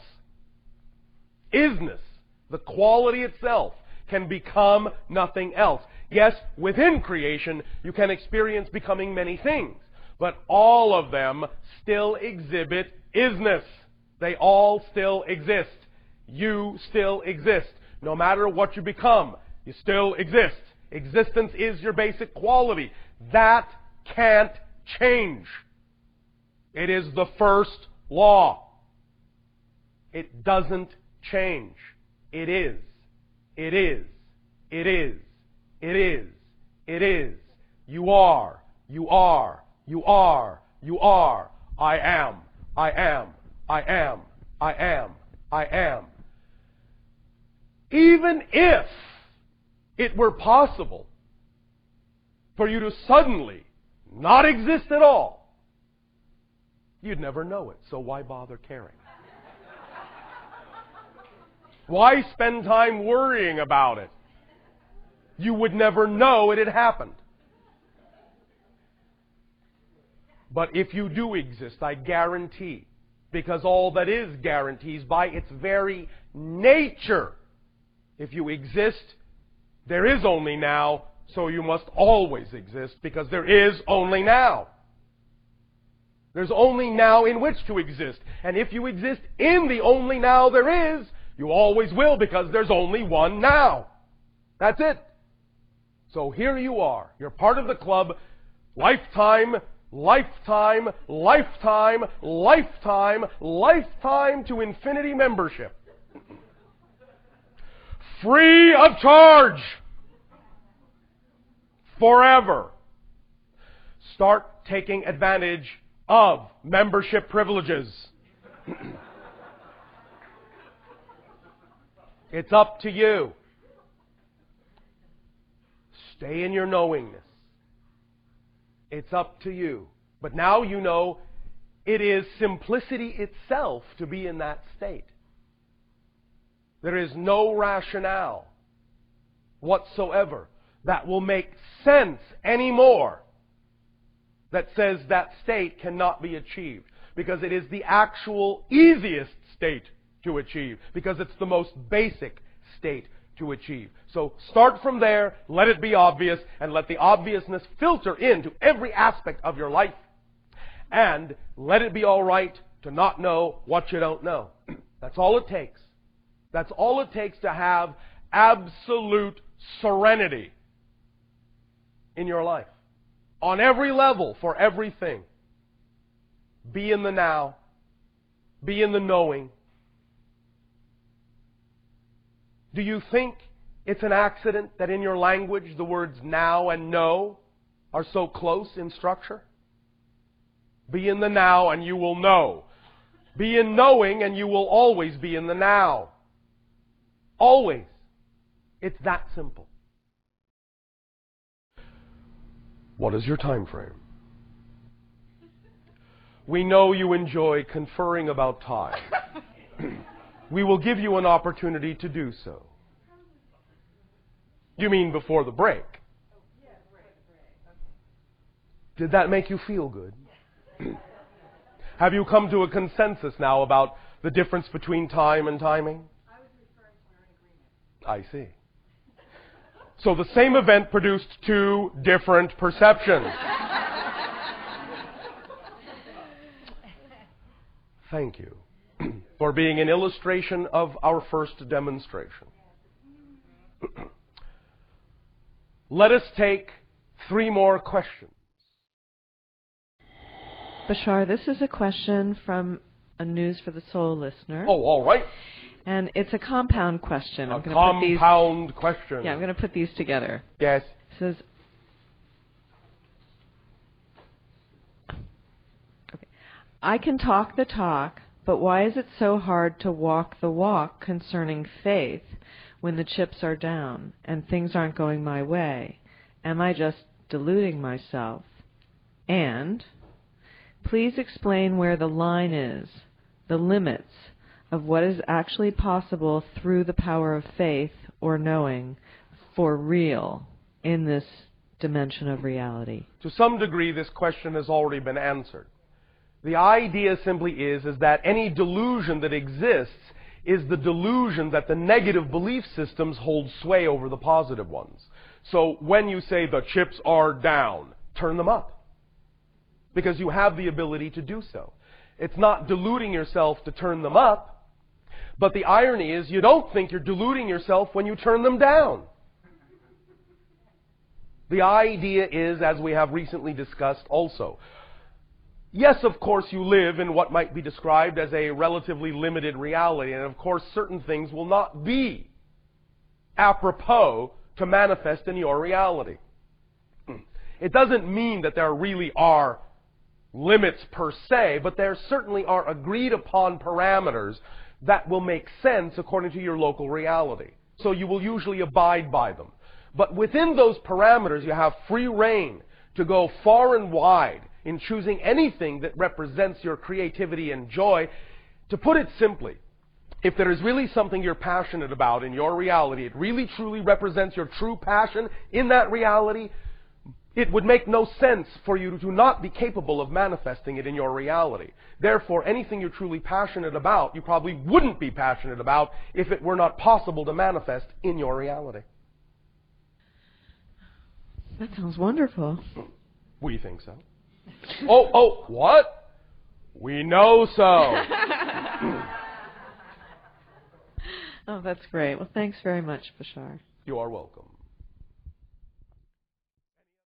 Isness, the quality itself, can become nothing else. Yes, within creation, you can experience becoming many things, but all of them still exhibit isness. They all still exist. You still exist. No matter what you become, you still exist. Existence is your basic quality. That can't change. It is the first law. It doesn't change. It is. It is. It is. It is. It is. You are. You are. You are. You are. I am. I am. I am. I am. I am. Even if it were possible for you to suddenly not exist at all, you'd never know it. So why bother caring? Why spend time worrying about it? You would never know it had happened. But if you do exist, I guarantee, because all that is guarantees by its very nature, if you exist, there is only now, so you must always exist, because there is only now. There's only now in which to exist. And if you exist in the only now there is, you always will because there's only one now. That's it. So here you are. You're part of the club. Lifetime, lifetime, lifetime, lifetime, lifetime to infinity membership. Free of charge. Forever. Start taking advantage of membership privileges. it's up to you. Stay in your knowingness. It's up to you. But now you know it is simplicity itself to be in that state. There is no rationale whatsoever that will make sense anymore that says that state cannot be achieved. Because it is the actual easiest state to achieve. Because it's the most basic state to achieve. So start from there, let it be obvious, and let the obviousness filter into every aspect of your life. And let it be alright to not know what you don't know. That's all it takes. That's all it takes to have absolute serenity in your life. On every level, for everything. Be in the now. Be in the knowing. Do you think it's an accident that in your language the words now and know are so close in structure? Be in the now and you will know. Be in knowing and you will always be in the now. Always. It's that simple. What is your time frame? We know you enjoy conferring about time. we will give you an opportunity to do so. You mean before the break? Did that make you feel good? Have you come to a consensus now about the difference between time and timing? I was referring to our agreement. I see. So the same event produced two different perceptions. Thank you for being an illustration of our first demonstration. Let us take three more questions. Bashar, this is a question from a News for the Soul listener. Oh, all right. And it's a compound question. A I'm to put these compound question. Yeah, I'm going to put these together. Yes. It says Okay. I can talk the talk, but why is it so hard to walk the walk concerning faith when the chips are down and things aren't going my way? Am I just deluding myself? And please explain where the line is, the limits of what is actually possible through the power of faith or knowing for real in this dimension of reality. To some degree, this question has already been answered. The idea simply is, is that any delusion that exists is the delusion that the negative belief systems hold sway over the positive ones. So when you say the chips are down, turn them up. Because you have the ability to do so. It's not deluding yourself to turn them up, but the irony is you don't think you're deluding yourself when you turn them down. The idea is, as we have recently discussed also, yes, of course, you live in what might be described as a relatively limited reality, and of course, certain things will not be apropos to manifest in your reality. It doesn't mean that there really are limits per se, but there certainly are agreed upon parameters that will make sense according to your local reality. So you will usually abide by them. But within those parameters, you have free reign to go far and wide in choosing anything that represents your creativity and joy. To put it simply, if there is really something you're passionate about in your reality, it really truly represents your true passion in that reality, it would make no sense for you to not be capable of manifesting it in your reality. Therefore, anything you're truly passionate about, you probably wouldn't be passionate about if it were not possible to manifest in your reality. That sounds wonderful. We think so. Oh, oh, what? We know so. Oh, that's great. Well, thanks very much, Bashar. you are welcome.